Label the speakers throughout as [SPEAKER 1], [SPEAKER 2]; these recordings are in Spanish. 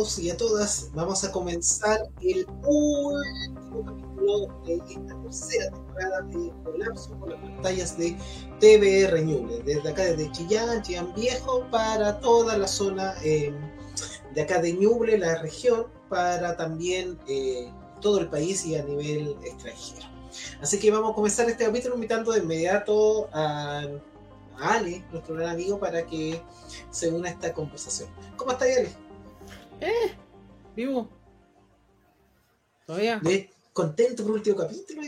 [SPEAKER 1] y a todas. Vamos a comenzar el último capítulo de esta tercera temporada de Colapso con las pantallas de TVR Ñuble. Desde acá, desde Chillán, Chillán Viejo, para toda la zona eh, de acá de Ñuble, la región, para también eh, todo el país y a nivel extranjero. Así que vamos a comenzar este capítulo invitando de inmediato a Ale, nuestro gran amigo, para que se una a esta conversación. ¿Cómo está Ale?
[SPEAKER 2] Eh, vivo. Todavía.
[SPEAKER 1] ¿De contento por el último capítulo?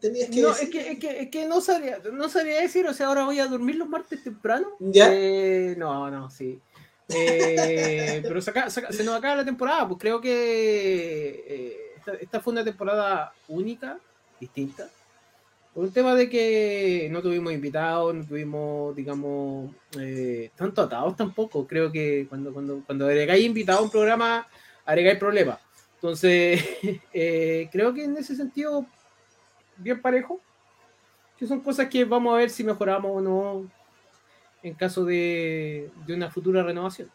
[SPEAKER 1] ¿Tenías que
[SPEAKER 2] no,
[SPEAKER 1] decir?
[SPEAKER 2] es que, es que, es que no sabía, no sabía decir, o sea, ahora voy a dormir los martes temprano.
[SPEAKER 1] ¿Ya?
[SPEAKER 2] Eh, no, no, sí. Eh, pero se, nos acaba la temporada, pues creo que eh, esta, esta fue una temporada única, distinta. Por un tema de que no tuvimos invitados, no tuvimos, digamos, eh, tanto atados tampoco. Creo que cuando, cuando, cuando agregáis invitados a un programa, agregáis problemas. Entonces, eh, creo que en ese sentido, bien parejo. Que son cosas que vamos a ver si mejoramos o no en caso de, de una futura renovación.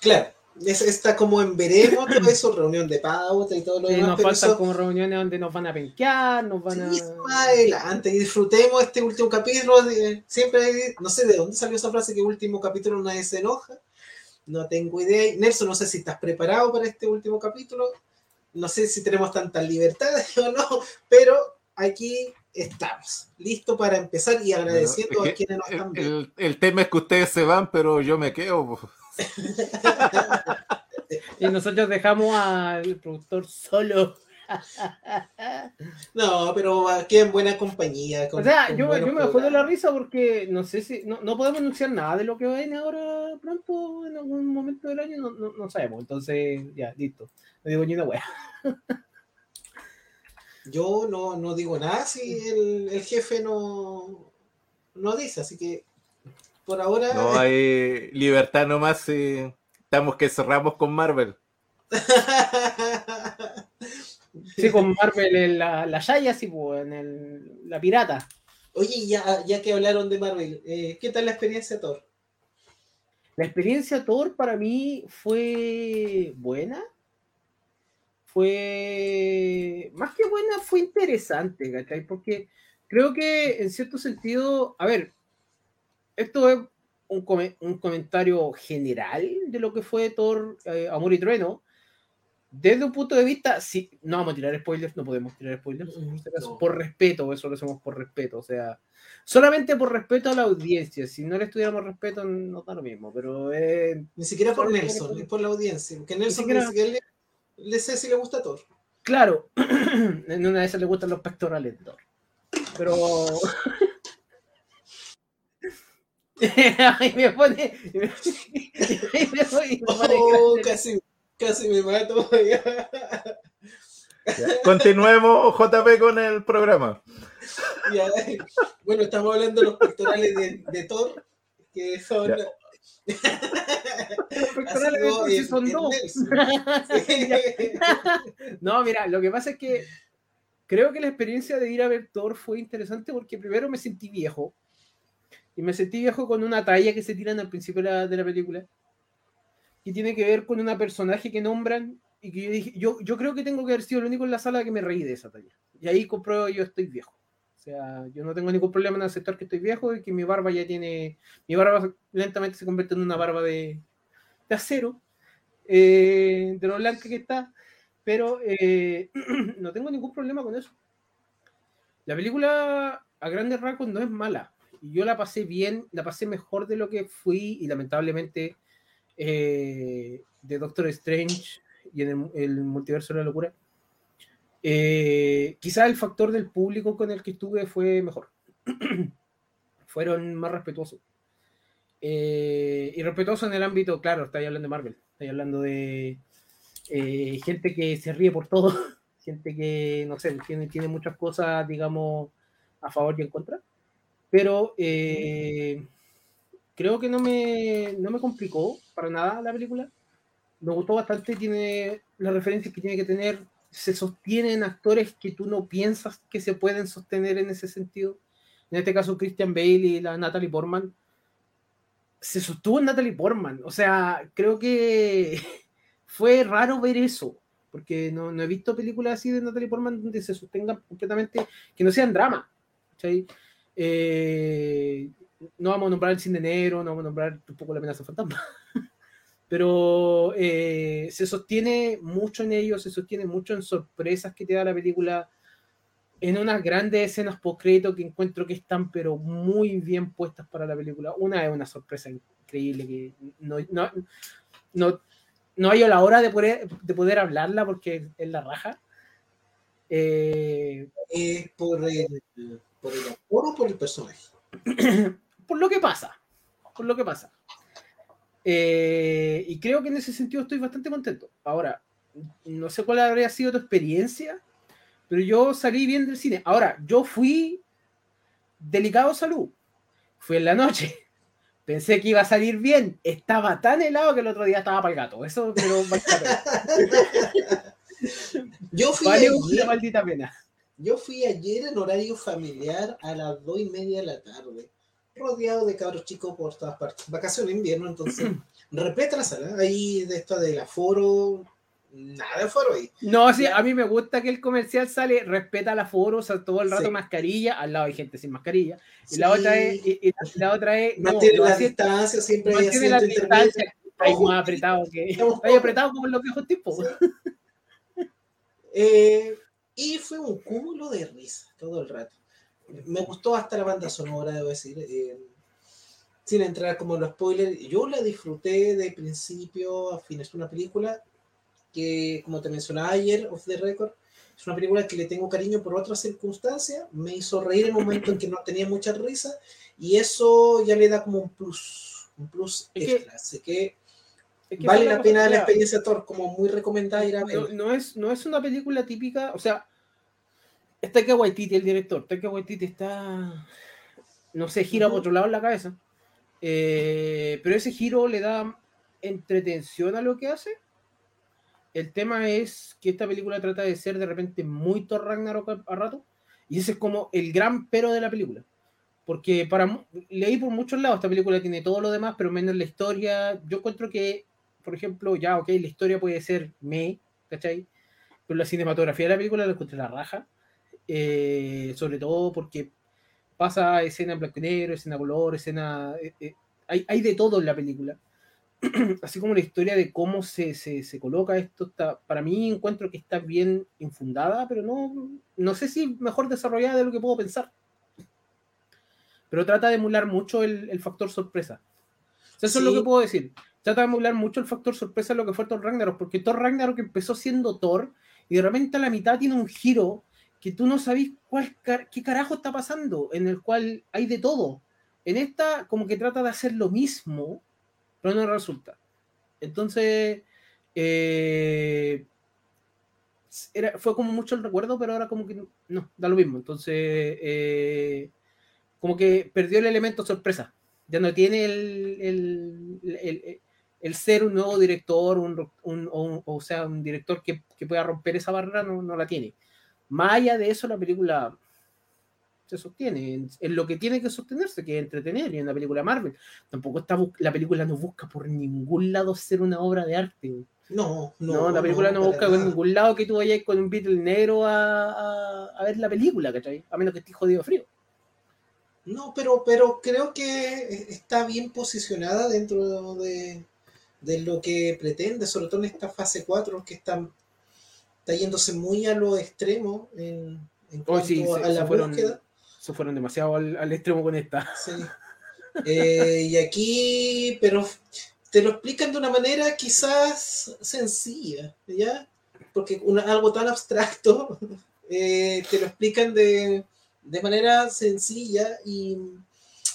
[SPEAKER 1] Claro, es- está como en veremos todo eso, reunión de pauta y todo lo
[SPEAKER 2] Eh,
[SPEAKER 1] demás,
[SPEAKER 2] nos
[SPEAKER 1] pero
[SPEAKER 2] faltan
[SPEAKER 1] eso
[SPEAKER 2] como reuniones donde nos van a penquear, nos van a...
[SPEAKER 1] sí, más adelante. Y disfrutemos este último capítulo. de- siempre, hay- no sé de dónde salió esa frase que último capítulo nadie se enoja. No tengo idea. Nelson, no sé si estás preparado para este último capítulo. No sé si tenemos tantas libertades o no, pero aquí estamos, listo para empezar y agradeciendo
[SPEAKER 3] Bueno,
[SPEAKER 1] a
[SPEAKER 3] es que
[SPEAKER 1] quienes nos están viendo.
[SPEAKER 3] el- el tema es que ustedes se van, pero yo me quedo.
[SPEAKER 2] Y nosotros dejamos al productor solo.
[SPEAKER 1] No, pero aquí en buena compañía. con-
[SPEAKER 2] O sea,
[SPEAKER 1] con
[SPEAKER 2] yo, yo me de la risa porque no sé si. No, no podemos anunciar nada de lo que va a venir ahora pronto, en algún momento del año, no, no, no sabemos. Entonces, ya, listo. No digo ni una wea.
[SPEAKER 1] Yo no, no digo nada si el, el jefe no, no dice, así que por ahora.
[SPEAKER 3] No hay libertad nomás si estamos que cerramos con Marvel.
[SPEAKER 2] Sí, con Marvel en la, la Yaya, sí, pues, en el, la pirata.
[SPEAKER 1] Oye, ya, ya que hablaron de Marvel, eh, ¿qué tal la experiencia Thor?
[SPEAKER 2] La experiencia Thor para mí fue buena. Fue más que buena, fue interesante, ¿cachai? Porque creo que en cierto sentido, a ver, esto es un, come- un comentario general de lo que fue Thor, eh, Amor y Trueno. Desde un punto de vista, sí, no vamos a tirar spoilers, no podemos tirar spoilers. caso,
[SPEAKER 1] No.
[SPEAKER 2] Por respeto, eso lo hacemos por respeto, o sea, solamente por respeto a la audiencia. Si no le estuviéramos respeto, no da lo mismo, pero eh,
[SPEAKER 1] Ni siquiera por Nelson,
[SPEAKER 2] por-
[SPEAKER 1] es por la audiencia. Porque Nelson
[SPEAKER 2] siquiera-
[SPEAKER 1] ni siquiera le, le sé si le gusta Thor.
[SPEAKER 2] Claro, en una de esas le gustan los pectorales de Thor. Pero. Ay, me pone. Me, me pone- me pone
[SPEAKER 1] Oh, casi, casi me mato. ya.
[SPEAKER 3] Continuemos, JP, con el programa.
[SPEAKER 1] Ya. Bueno, estamos hablando de los pectorales de, de Thor, que son.
[SPEAKER 3] Ya.
[SPEAKER 2] Los pectorales de
[SPEAKER 1] Así
[SPEAKER 2] Thor sí
[SPEAKER 1] en-
[SPEAKER 2] son dos. No, mira, lo que pasa es que creo que la experiencia de ir a ver Thor fue interesante porque primero me sentí viejo. Y me sentí viejo con una talla que se tiran al principio de la, de la película. Que tiene que ver con una personaje que nombran. Y que yo dije, yo, yo creo que tengo que haber sido el único en la sala que me reí de esa talla. Y ahí compruebo yo estoy viejo. O sea, yo no tengo ningún problema en aceptar que estoy viejo y que mi barba ya tiene. Mi barba lentamente se convierte en una barba de, de acero. eh, de lo blanca que está pero eh, no tengo ningún problema con eso. La película a grandes rasgos no es mala. Yo la pasé bien, la pasé mejor de lo que fui y lamentablemente eh, de Doctor Strange y en el, el multiverso de la locura. Eh, el factor del público con el que estuve fue mejor. Fueron más respetuosos. Eh, y respetuoso en el ámbito, claro, estáis hablando de Marvel, estáis hablando de eh, gente que se ríe por todo, gente que, no sé, tiene, tiene muchas cosas, digamos, a favor y en contra, pero eh, creo que no me, no me complicó para nada la película, me gustó bastante, tiene las referencias que tiene que tener, se sostienen actores que tú no piensas que se pueden sostener en ese sentido, en este caso Christian Bale y la Natalie Portman, se sostuvo en Natalie Portman, o sea, creo que fue raro ver eso, porque no, no he visto películas así de Natalie Portman donde se sostengan completamente, que no sean drama. ¿cachai? Eh, no vamos a nombrar el cine negro, no vamos a nombrar un poco la amenaza fantasma. Pero eh, se sostiene mucho en ello, se sostiene mucho en sorpresas que te da la película, en unas grandes escenas post-crédito que encuentro que están pero muy bien puestas para la película. Una es una sorpresa increíble que no, no, no, no hay a la hora de poder, de poder hablarla porque es la raja. Eh,
[SPEAKER 1] ¿Es por el, por el actor o por el personaje?
[SPEAKER 2] por lo que pasa. Por lo que pasa. Eh, y creo que en ese sentido estoy bastante contento. Ahora, no sé cuál habría sido tu experiencia, pero yo salí bien del cine. Ahora, yo fui delicado salud. Fui en la noche. Pensé que iba a salir bien. Estaba tan helado que el otro día estaba para el gato. Eso, pero
[SPEAKER 1] Yo fui
[SPEAKER 2] vale una maldita pena.
[SPEAKER 1] Yo fui ayer en horario familiar a las dos y media de la tarde, rodeado de cabros chicos por todas partes. Vacaciones de invierno, entonces, repete la sala. Ahí de esto del aforo, nada de aforo ahí.
[SPEAKER 2] No, sí, a mí me gusta que el comercial sale, respeta el aforo, o sea, todo el rato
[SPEAKER 1] Sí.
[SPEAKER 2] mascarilla, al lado hay gente sin mascarilla. Y
[SPEAKER 1] Sí.
[SPEAKER 2] la otra es, y, y la, la otra es, no,
[SPEAKER 1] Mantiene
[SPEAKER 2] lo
[SPEAKER 1] la distancia, siempre hay
[SPEAKER 2] la distancia.
[SPEAKER 1] Ojo.
[SPEAKER 2] más apretado que. Ahí apretado como los viejos tipos.
[SPEAKER 1] Eh, y fue un cúmulo de risa todo el rato. Me gustó hasta la banda sonora, debo decir. eh, sin entrar como en los spoilers, yo la disfruté de principio a fin. Es una película que, como te mencionaba ayer, off the record, es una película que le tengo cariño por otras circunstancias. Me hizo reír en un momento en que no tenía mucha risa y eso ya le da como un plus, un plus
[SPEAKER 2] Es que-
[SPEAKER 1] extra. Así que
[SPEAKER 2] Es que
[SPEAKER 1] vale
[SPEAKER 2] es
[SPEAKER 1] la pena la
[SPEAKER 2] cosa,
[SPEAKER 1] experiencia Thor, como muy recomendada ir a
[SPEAKER 2] no,
[SPEAKER 1] ver.
[SPEAKER 2] no es, no es una película típica, o sea, está que Waititi, el director, Taika Waititi está, no sé, gira por otro lado en la cabeza, Eh, pero ese giro le da entretención a lo que hace. El tema es que esta película trata de ser de repente muy Thor Ragnarok a, a rato, y ese es como el gran pero de la película. Porque para leí por muchos lados, esta película tiene todo lo demás, pero menos la historia. Yo encuentro que, por ejemplo, ya, ok, la historia puede ser me, ¿cachai? Pero la cinematografía de la película la encontré la raja. eh, sobre todo porque pasa escena en blanco y negro, escena color, escena. eh, eh, hay, hay de todo en la película. Así como la historia de cómo se, se, se coloca esto, está, para mí encuentro que está bien infundada, pero no, no sé si mejor desarrollada de lo que puedo pensar. Pero trata de emular mucho el, el factor sorpresa. O sea, eso es lo
[SPEAKER 1] Sí.
[SPEAKER 2] que puedo decir. Trata de emular mucho el factor sorpresa de lo que fue Thor Ragnarok, porque Thor Ragnarok empezó siendo Thor y de repente a la mitad tiene un giro que tú no sabes cuál, qué carajo está pasando, en el cual hay de todo. En esta, como que trata de hacer lo mismo, pero no resulta. Entonces, eh, era, fue como mucho el recuerdo, pero ahora como que no, da lo mismo. Entonces, eh, como que perdió el elemento sorpresa. Ya no tiene el- el ser un nuevo director, un, un- o, un- o sea, un director que, que pueda romper esa barrera, no, no la tiene. Más allá de eso, la película se sostiene en, en lo que tiene que sostenerse, que es entretener, y en la película Marvel. Tampoco está la película no busca por ningún lado ser una obra de arte.
[SPEAKER 1] No, no.
[SPEAKER 2] No, la película no,
[SPEAKER 1] para
[SPEAKER 2] busca por ningún lado que tú vayas con un Beatle negro a, a- a ver la película, ¿cachai? A menos que estés jodido frío.
[SPEAKER 1] No, pero, pero creo que está bien posicionada dentro de, de lo que pretende, sobre todo en esta fase 4, que está, está yéndose muy a lo extremo en, en cuanto
[SPEAKER 2] sí, se,
[SPEAKER 1] a la
[SPEAKER 2] fueron,
[SPEAKER 1] búsqueda.
[SPEAKER 2] se fueron demasiado al, al extremo con esta.
[SPEAKER 1] Sí. Eh, y aquí, pero te lo explican de una manera quizás sencilla, ¿ya? Porque una- algo tan abstracto eh, te lo explican de, de manera sencilla y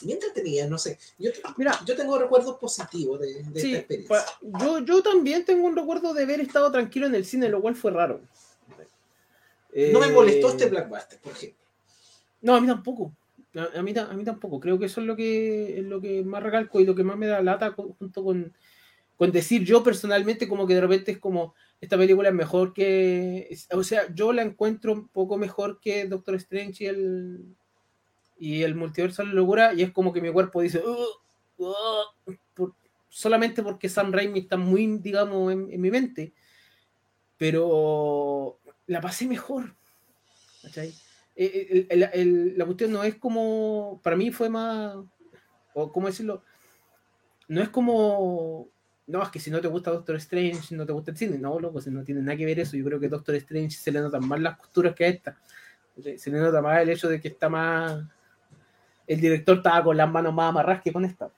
[SPEAKER 1] bien entretenida, no sé. Yo,
[SPEAKER 2] Mira,
[SPEAKER 1] yo tengo recuerdos positivos de, de
[SPEAKER 2] sí,
[SPEAKER 1] esta experiencia.
[SPEAKER 2] yo, yo también tengo un recuerdo de haber estado tranquilo en el cine, lo cual fue raro.
[SPEAKER 1] No me molestó
[SPEAKER 2] Eh,
[SPEAKER 1] este Blackbuster, por ejemplo.
[SPEAKER 2] No, a mí tampoco. A, a mí, a mí tampoco. Creo que eso es lo que, es lo que más recalco y lo que más me da lata junto con, con decir yo personalmente como que de repente es como esta película es mejor que... O sea, yo la encuentro un poco mejor que Doctor Strange y el, y el multiverso de la locura y es como que mi cuerpo dice... Solamente porque Sam Raimi está muy, digamos, en, mi mente, pero la pasé mejor. ¿cachai? Eh, el- el- el- la cuestión no es como, para mí fue más, o cómo decirlo, no es como, no, es que si no te gusta Doctor Strange, no te gusta el cine, no, loco, si no tiene nada que ver eso, yo creo que Doctor Strange se le notan más las costuras que a esta, se le nota más el hecho de que está más, el director estaba con las manos más amarradas que con esta,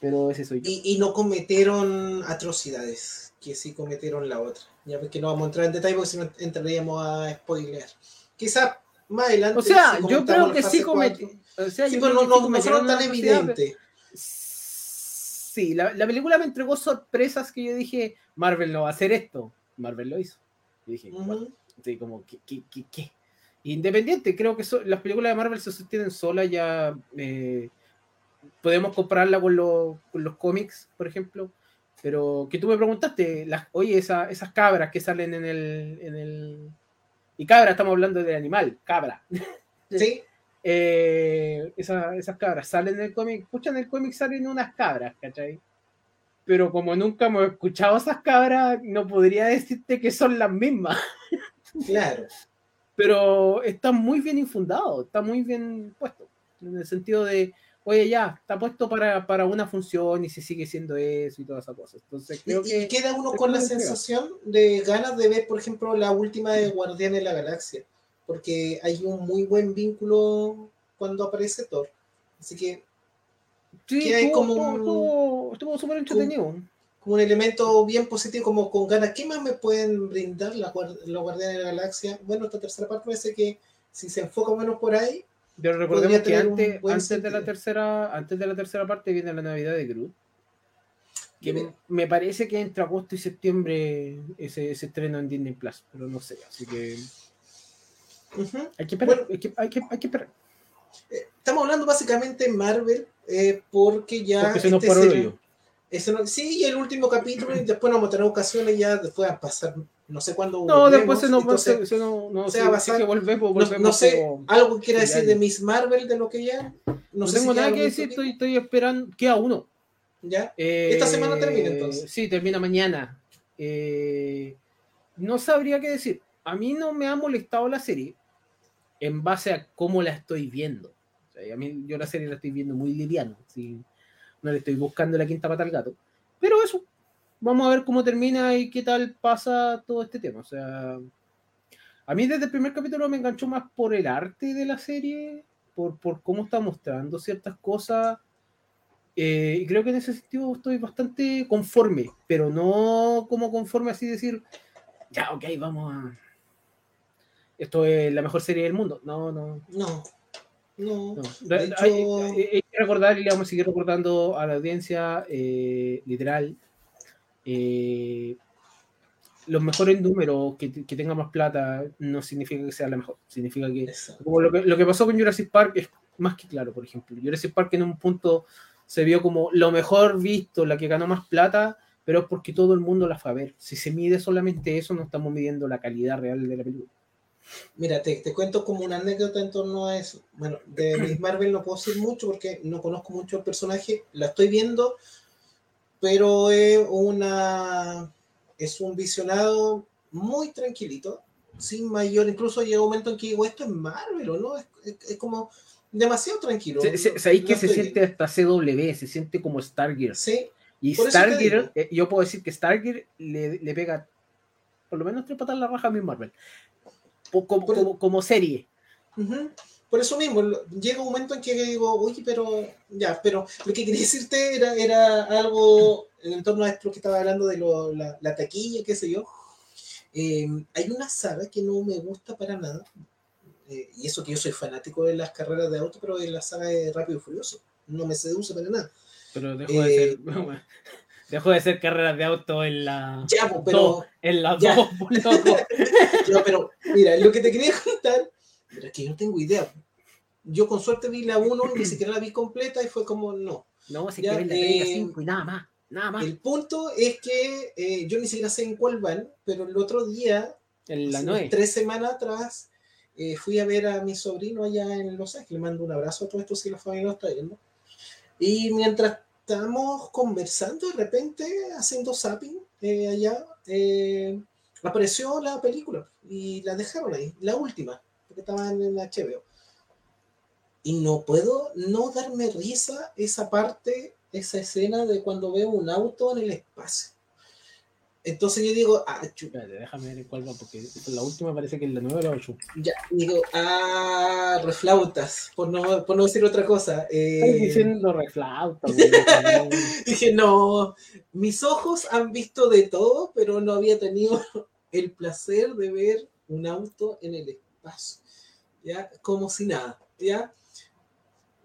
[SPEAKER 2] pero ese soy yo.
[SPEAKER 1] Y, y no cometieron atrocidades, que sí cometieron la otra. Ya ves que no vamos a entrar en detalle porque si no entraríamos a spoilear. Quizá más adelante.
[SPEAKER 2] O sea,
[SPEAKER 1] si
[SPEAKER 2] yo creo que sí cometí,
[SPEAKER 1] cuatro.
[SPEAKER 2] o sea,
[SPEAKER 1] Sí,
[SPEAKER 2] yo
[SPEAKER 1] pero no, no, no
[SPEAKER 2] cometieron
[SPEAKER 1] fueron tan evidentes.
[SPEAKER 2] Sí, la, la película me entregó sorpresas que yo dije, Marvel no va a hacer esto. Marvel lo hizo. Y dije,
[SPEAKER 1] Ujú.
[SPEAKER 2] "What?". Sí, como, ¿qué, qué, qué, qué? Independiente, creo que so- las películas de Marvel se sostienen solas, ya eh, podemos compararla con, lo- con los cómics, por ejemplo. Pero que tú me preguntaste, las, oye, esa- esas cabras que salen en el, en el... Y cabra, estamos hablando del animal, cabra.
[SPEAKER 1] Sí,
[SPEAKER 2] Eh, esa- esas cabras salen en el cómic, escuchan el cómic salen unas cabras, ¿cachai? Pero como nunca hemos escuchado esas cabras, no podría decirte que son las mismas.
[SPEAKER 1] claro.
[SPEAKER 2] Pero está muy bien infundado, está muy bien puesto. En el sentido de, oye, ya, está puesto para, para una función y se sigue siendo eso y todas esas cosas. Entonces
[SPEAKER 1] Y,
[SPEAKER 2] creo
[SPEAKER 1] y
[SPEAKER 2] que.
[SPEAKER 1] queda uno con la sensación de ganas de ver, por ejemplo, la última de Guardianes de la Galaxia. Porque hay un muy buen vínculo cuando aparece Thor. Así que
[SPEAKER 2] Sí,
[SPEAKER 1] que hay
[SPEAKER 2] estuvo,
[SPEAKER 1] como
[SPEAKER 2] estuvo- estuvo- súper entretenido.
[SPEAKER 1] Como un elemento bien positivo, como con ganas. ¿Qué más me pueden brindar los Guardianes de la Galaxia? Bueno, esta tercera parte parece que si se enfoca menos por ahí,
[SPEAKER 2] Pero recordemos que antes, de la tercera, antes de la tercera parte viene la Navidad de Groot. Que me parece que entre agosto y septiembre ese, ese estreno en Disney Plus, pero no sé, así que hay que esperar,
[SPEAKER 1] Bueno.
[SPEAKER 2] hay, que, hay, que, hay que esperar.
[SPEAKER 1] eh, estamos hablando básicamente Marvel, eh, porque ya.
[SPEAKER 2] Porque se nos
[SPEAKER 1] este
[SPEAKER 2] paró el.
[SPEAKER 1] Ese no- sí, y el último capítulo, y después vamos a tener ocasiones ya, después a pasar, no sé cuándo.
[SPEAKER 2] No,
[SPEAKER 1] volvemos,
[SPEAKER 2] después se nos va
[SPEAKER 1] entonces,
[SPEAKER 2] se, se no, no,
[SPEAKER 1] se
[SPEAKER 2] si-
[SPEAKER 1] va a
[SPEAKER 2] si
[SPEAKER 1] basar-
[SPEAKER 2] que volvemos,
[SPEAKER 1] no,
[SPEAKER 2] volvemos
[SPEAKER 1] no sé,
[SPEAKER 2] como-
[SPEAKER 1] algo que quiera decir de. Miss Marvel, de lo que ya. No,
[SPEAKER 2] no
[SPEAKER 1] sé si
[SPEAKER 2] tengo
[SPEAKER 1] queda
[SPEAKER 2] nada que decir, estoy, estoy esperando, queda uno.
[SPEAKER 1] ¿Ya?
[SPEAKER 2] Eh,
[SPEAKER 1] Esta semana termina, entonces.
[SPEAKER 2] Sí, termina mañana. Eh, no sabría qué decir. A mí no me ha molestado la serie en base a cómo la estoy viendo. O sea, a mí yo la serie la estoy viendo muy liviano. ¿sí? No le estoy buscando la quinta pata al gato. Pero eso, vamos a ver cómo termina y qué tal pasa todo este tema. O sea, a mí desde el primer capítulo me enganchó más por el arte de la serie, por, por cómo está mostrando ciertas cosas. Eh, y creo que en ese sentido estoy bastante conforme, pero no como conforme así decir, ya, ok, vamos a... Esto es la mejor serie del mundo. No, no,
[SPEAKER 1] No. No.
[SPEAKER 2] no.
[SPEAKER 1] De
[SPEAKER 2] Hay-
[SPEAKER 1] hecho-
[SPEAKER 2] recordar y le vamos a seguir recordando a la audiencia, eh, literal, eh, los mejores números, que, que tenga más plata, no significa que sea la mejor. Significa que
[SPEAKER 1] Exacto.
[SPEAKER 2] como lo que, lo que pasó con Jurassic Park es más que claro, por ejemplo. Jurassic Park en un punto se vio como lo mejor visto, la que ganó más plata, pero es porque todo el mundo la fue a ver. Si se mide solamente eso, no estamos midiendo la calidad real de la película.
[SPEAKER 1] Mira, te, te cuento como una anécdota en torno a eso. Bueno, de Miss Marvel no puedo decir mucho porque no conozco mucho el personaje. La estoy viendo, pero es una es un visionado muy tranquilito, sin mayor. Incluso llega un momento en que digo, esto es Marvel o no, es, es- es como demasiado tranquilo.
[SPEAKER 2] Se- se- ¿Sabéis que se siente hasta CW? Se siente como
[SPEAKER 1] viendo. Sí,
[SPEAKER 2] Y. Stargear, eh, yo puedo decir que Stargear le, le pega por lo menos tres patas en la raja a Miss Marvel. Como,
[SPEAKER 1] Por-
[SPEAKER 2] como, como serie.
[SPEAKER 1] Por eso mismo, llega un momento en que digo, oye, pero ya, pero lo que quería decirte era, era algo en torno a esto que estaba hablando de lo- la, la taquilla, qué sé yo. Eh, hay una saga que no me gusta para nada, eh, y eso que yo soy fanático de las carreras de auto, pero es la saga de Rápido y Furioso. No me seduce para nada.
[SPEAKER 2] Pero dejó de
[SPEAKER 1] Eh,
[SPEAKER 2] ser. Dejó de ser carreras de auto en la.
[SPEAKER 1] Ya, pero,
[SPEAKER 2] dos, en las
[SPEAKER 1] ya.
[SPEAKER 2] dos, por loco.
[SPEAKER 1] Ya, pero mira, lo que te quería contar, pero es que yo no tengo idea. Yo con suerte vi la 1 y ni siquiera la vi completa y fue como, no.
[SPEAKER 2] No, si
[SPEAKER 1] Ya,
[SPEAKER 2] la 3 y la
[SPEAKER 1] eh,
[SPEAKER 2] 5 y nada más. Nada más.
[SPEAKER 1] El punto es que eh, yo ni siquiera sé en cuál van, pero el otro día,
[SPEAKER 2] En la
[SPEAKER 1] hace
[SPEAKER 2] 9.
[SPEAKER 1] tres semanas atrás, eh, fui a ver a mi sobrino allá en Los Ángeles. Le mando un abrazo a todos estos si la familia lo está viendo. Y mientras estamos conversando de repente, haciendo zapping eh, allá, eh, apareció la película y la dejaron ahí, la última, porque estaba en HBO. Y no puedo no darme risa esa parte, esa escena de cuando veo un auto en el espacio. Entonces yo digo, ah, chu-
[SPEAKER 2] Espérate, déjame ver cuál va, porque la última parece que es la 9 o la 8.
[SPEAKER 1] ya, digo, ah, reflautas, por no, por no decir otra cosa. eh,
[SPEAKER 2] Estoy diciendo reflauta, güey.
[SPEAKER 1] Dije, no, mis ojos han visto de todo, pero no había tenido el placer de ver un auto en el espacio, ¿ya? Como si nada, ¿ya?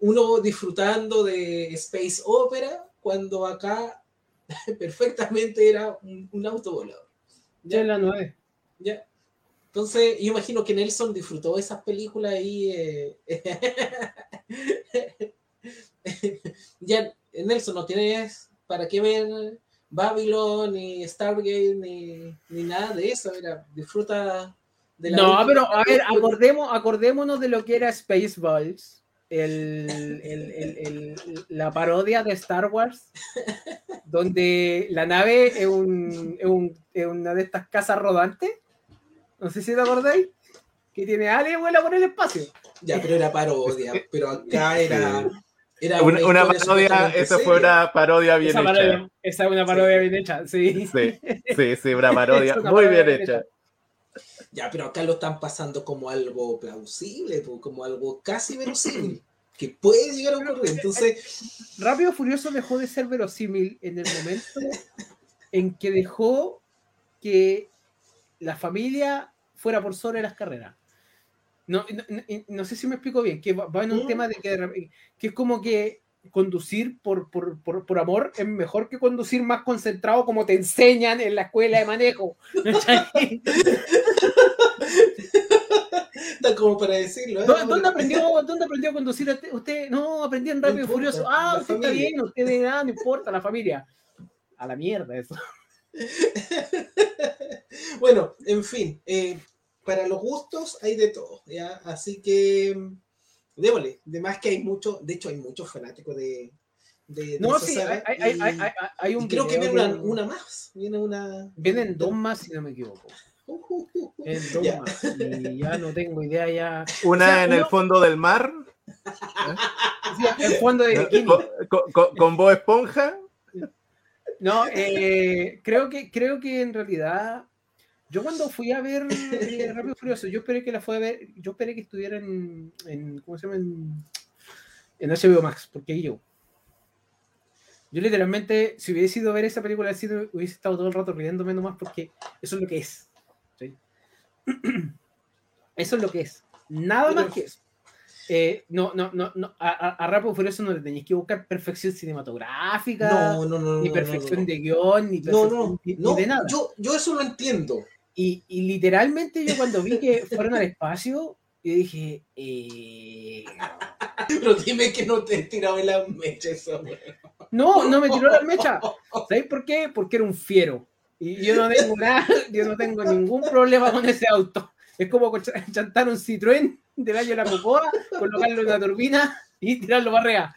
[SPEAKER 1] Uno disfrutando de Space Opera cuando acá perfectamente era un, un auto volador,
[SPEAKER 2] Ya es la 9.
[SPEAKER 1] ¿ya? Entonces, yo imagino que Nelson disfrutó esas películas ahí. eh, ya, Nelson, no tienes para qué ver Babylon, ni Stargate, ni, ni nada de eso. Mira, disfruta de la.
[SPEAKER 2] No, pero a ver, acordemos, acordémonos de lo que era Spaceballs, el, el- el- el- la parodia de Star Wars, donde la nave es, un- es un- es una de estas casas rodantes. No sé si te acordáis. Que tiene y vuela por el espacio.
[SPEAKER 1] Ya, pero era parodia. Pero acá era. era
[SPEAKER 3] Una, una
[SPEAKER 1] historia
[SPEAKER 3] parodia, esa fue una parodia bien
[SPEAKER 2] Esa,
[SPEAKER 3] hecha.
[SPEAKER 2] parodia- esa es una parodia bien hecha, sí.
[SPEAKER 3] Sí, sí, sí, una parodia
[SPEAKER 2] una
[SPEAKER 3] muy
[SPEAKER 2] parodia
[SPEAKER 3] bien
[SPEAKER 2] bien
[SPEAKER 3] hecha.
[SPEAKER 1] Ya, pero acá lo están pasando como algo plausible, como algo casi verosímil. Que puede llegar a ocurrir. Entonces,
[SPEAKER 2] Rápido Furioso dejó de ser verosímil en el momento en que dejó que la familia fuera por sobre las carreras. No, no, no- no sé si me explico bien, que va, en un tema de que es como que conducir por, por, por, por amor es mejor que conducir más concentrado como te enseñan en la escuela de manejo.
[SPEAKER 1] está como para decirlo. ¿eh?
[SPEAKER 2] ¿Dó- ¿Dónde aprendió, ¿Dónde aprendió a conducir usted? No, aprendí en
[SPEAKER 1] No
[SPEAKER 2] Rápido y Furioso. Ah,
[SPEAKER 1] la
[SPEAKER 2] usted está
[SPEAKER 1] familia.
[SPEAKER 2] bien, usted de nada, no importa, la familia. A la mierda eso.
[SPEAKER 1] Bueno, en fin, eh, para los gustos hay de todo, ¿ya? Así que, démosle, de más que hay mucho, de hecho hay muchos fanáticos de, de, de
[SPEAKER 2] No,
[SPEAKER 1] esa
[SPEAKER 2] sí,
[SPEAKER 1] saga,
[SPEAKER 2] hay, hay,
[SPEAKER 1] y-
[SPEAKER 2] hay, hay, hay un
[SPEAKER 1] y creo que viene una, más, viene una...
[SPEAKER 2] Vienen dos más, si no me equivoco.
[SPEAKER 1] Uh, uh, uh.
[SPEAKER 2] Vienen dos
[SPEAKER 1] Ya.
[SPEAKER 2] más. Y ya no tengo idea ya.
[SPEAKER 3] Una
[SPEAKER 2] O sea,
[SPEAKER 3] en el fondo del mar,
[SPEAKER 2] O sea, el fondo de
[SPEAKER 3] con, con, con- Bob Esponja.
[SPEAKER 2] No, eh, creo que creo que en realidad yo cuando fui a ver eh, Rápido y Furioso, yo esperé que la fue a ver, yo esperé que estuviera en, en ¿cómo se llama? En, en HBO Max, porque ahí yo. Yo literalmente, si hubiese ido a ver esa película hubiese estado todo el rato riéndome nomás porque eso es lo que es. ¿sí? Eso es lo que es. Nada
[SPEAKER 1] Pero-
[SPEAKER 2] más que eso. Eh, no, no, no, no. A, a, Rápido Furioso no le tenéis que buscar perfección cinematográfica
[SPEAKER 1] No, no, no, no.
[SPEAKER 2] ni perfección de guion, ni,
[SPEAKER 1] No,
[SPEAKER 2] perfección
[SPEAKER 1] no, no,
[SPEAKER 2] de nada.
[SPEAKER 1] Yo, yo eso lo entiendo.
[SPEAKER 2] Y, y literalmente yo cuando vi que fueron al espacio, yo dije, eh,
[SPEAKER 1] Pero dime que no te tiraba mechas, hombre.
[SPEAKER 2] no, no me tiró la mecha. ¿Sabéis por qué? Porque era un fiero. Y yo no tengo nada, yo no tengo ningún problema con ese auto. Es como chantar un Citroën del año de la Cocoa, colocarlo en una turbina y tirarlo.
[SPEAKER 1] Ya,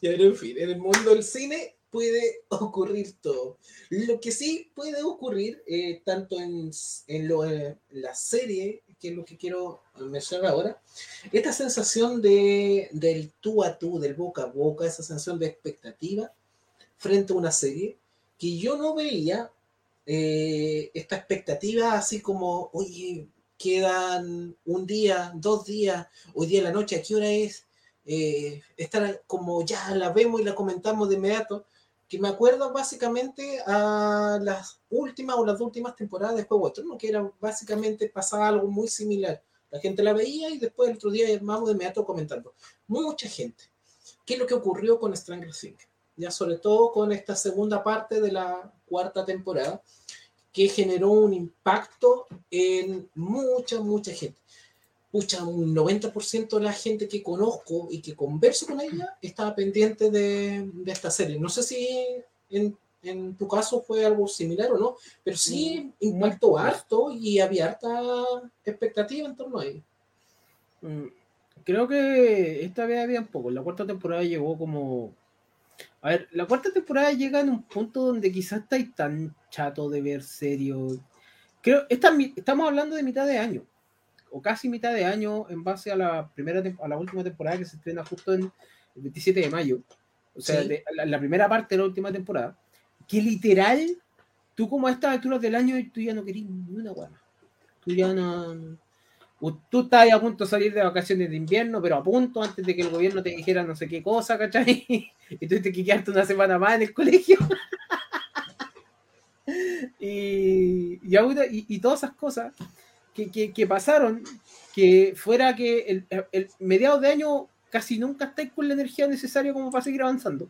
[SPEAKER 1] pero en fin, en el mundo del cine puede ocurrir todo. Lo que sí puede ocurrir, eh, tanto en, en, lo, eh, la serie, que es lo que quiero mencionar ahora, esta sensación de, del tú a tú, del boca a boca, esa sensación de expectativa frente a una serie, que yo no veía eh, esta expectativa así como, oye, quedan un día, dos días, hoy día en la noche, ¿a qué hora es? eh, estar como ya la vemos y la comentamos de inmediato, que me acuerdo básicamente a las últimas o las últimas temporadas de Juego de Tronos, que era básicamente pasaba algo muy similar. La gente la veía y después el otro día armamos de inmediato comentando. Mucha gente. ¿Qué es lo que ocurrió con Stranger Things? Ya sobre todo con esta segunda parte de la cuarta temporada, que generó un impacto en mucha, mucha gente pucha, un 90% de la gente que conozco y que converso con ella estaba pendiente de, de esta serie. No sé si en, en tu caso fue algo similar o no, pero sí
[SPEAKER 2] Mm,
[SPEAKER 1] impactó
[SPEAKER 2] muy-
[SPEAKER 1] harto y había harta expectativa en torno a ello.
[SPEAKER 2] Mm, Creo que esta vez había un poco. La cuarta temporada llegó como A ver, la cuarta temporada llega en un punto donde quizás estáis tan chato de ver serio. Creo, esta, estamos hablando de mitad de año, o casi mitad de año, en base a la primera a la última temporada que se estrena justo en el 27 de mayo. O sea,
[SPEAKER 1] Sí.
[SPEAKER 2] de- la, la primera parte de la última temporada. Que literal, tú como a estas alturas del año, tú ya no querías ni una guana. Tú ya no. o Tú estás a punto de salir de vacaciones de invierno, pero a punto, antes de que el gobierno te dijera no sé qué cosa, ¿cachai? Y tuviste que quedarte una semana más en el colegio. y, y, y- y todas esas cosas que, que- que pasaron, que fuera que el, el mediados de año casi nunca estáis con la energía necesaria como para seguir avanzando.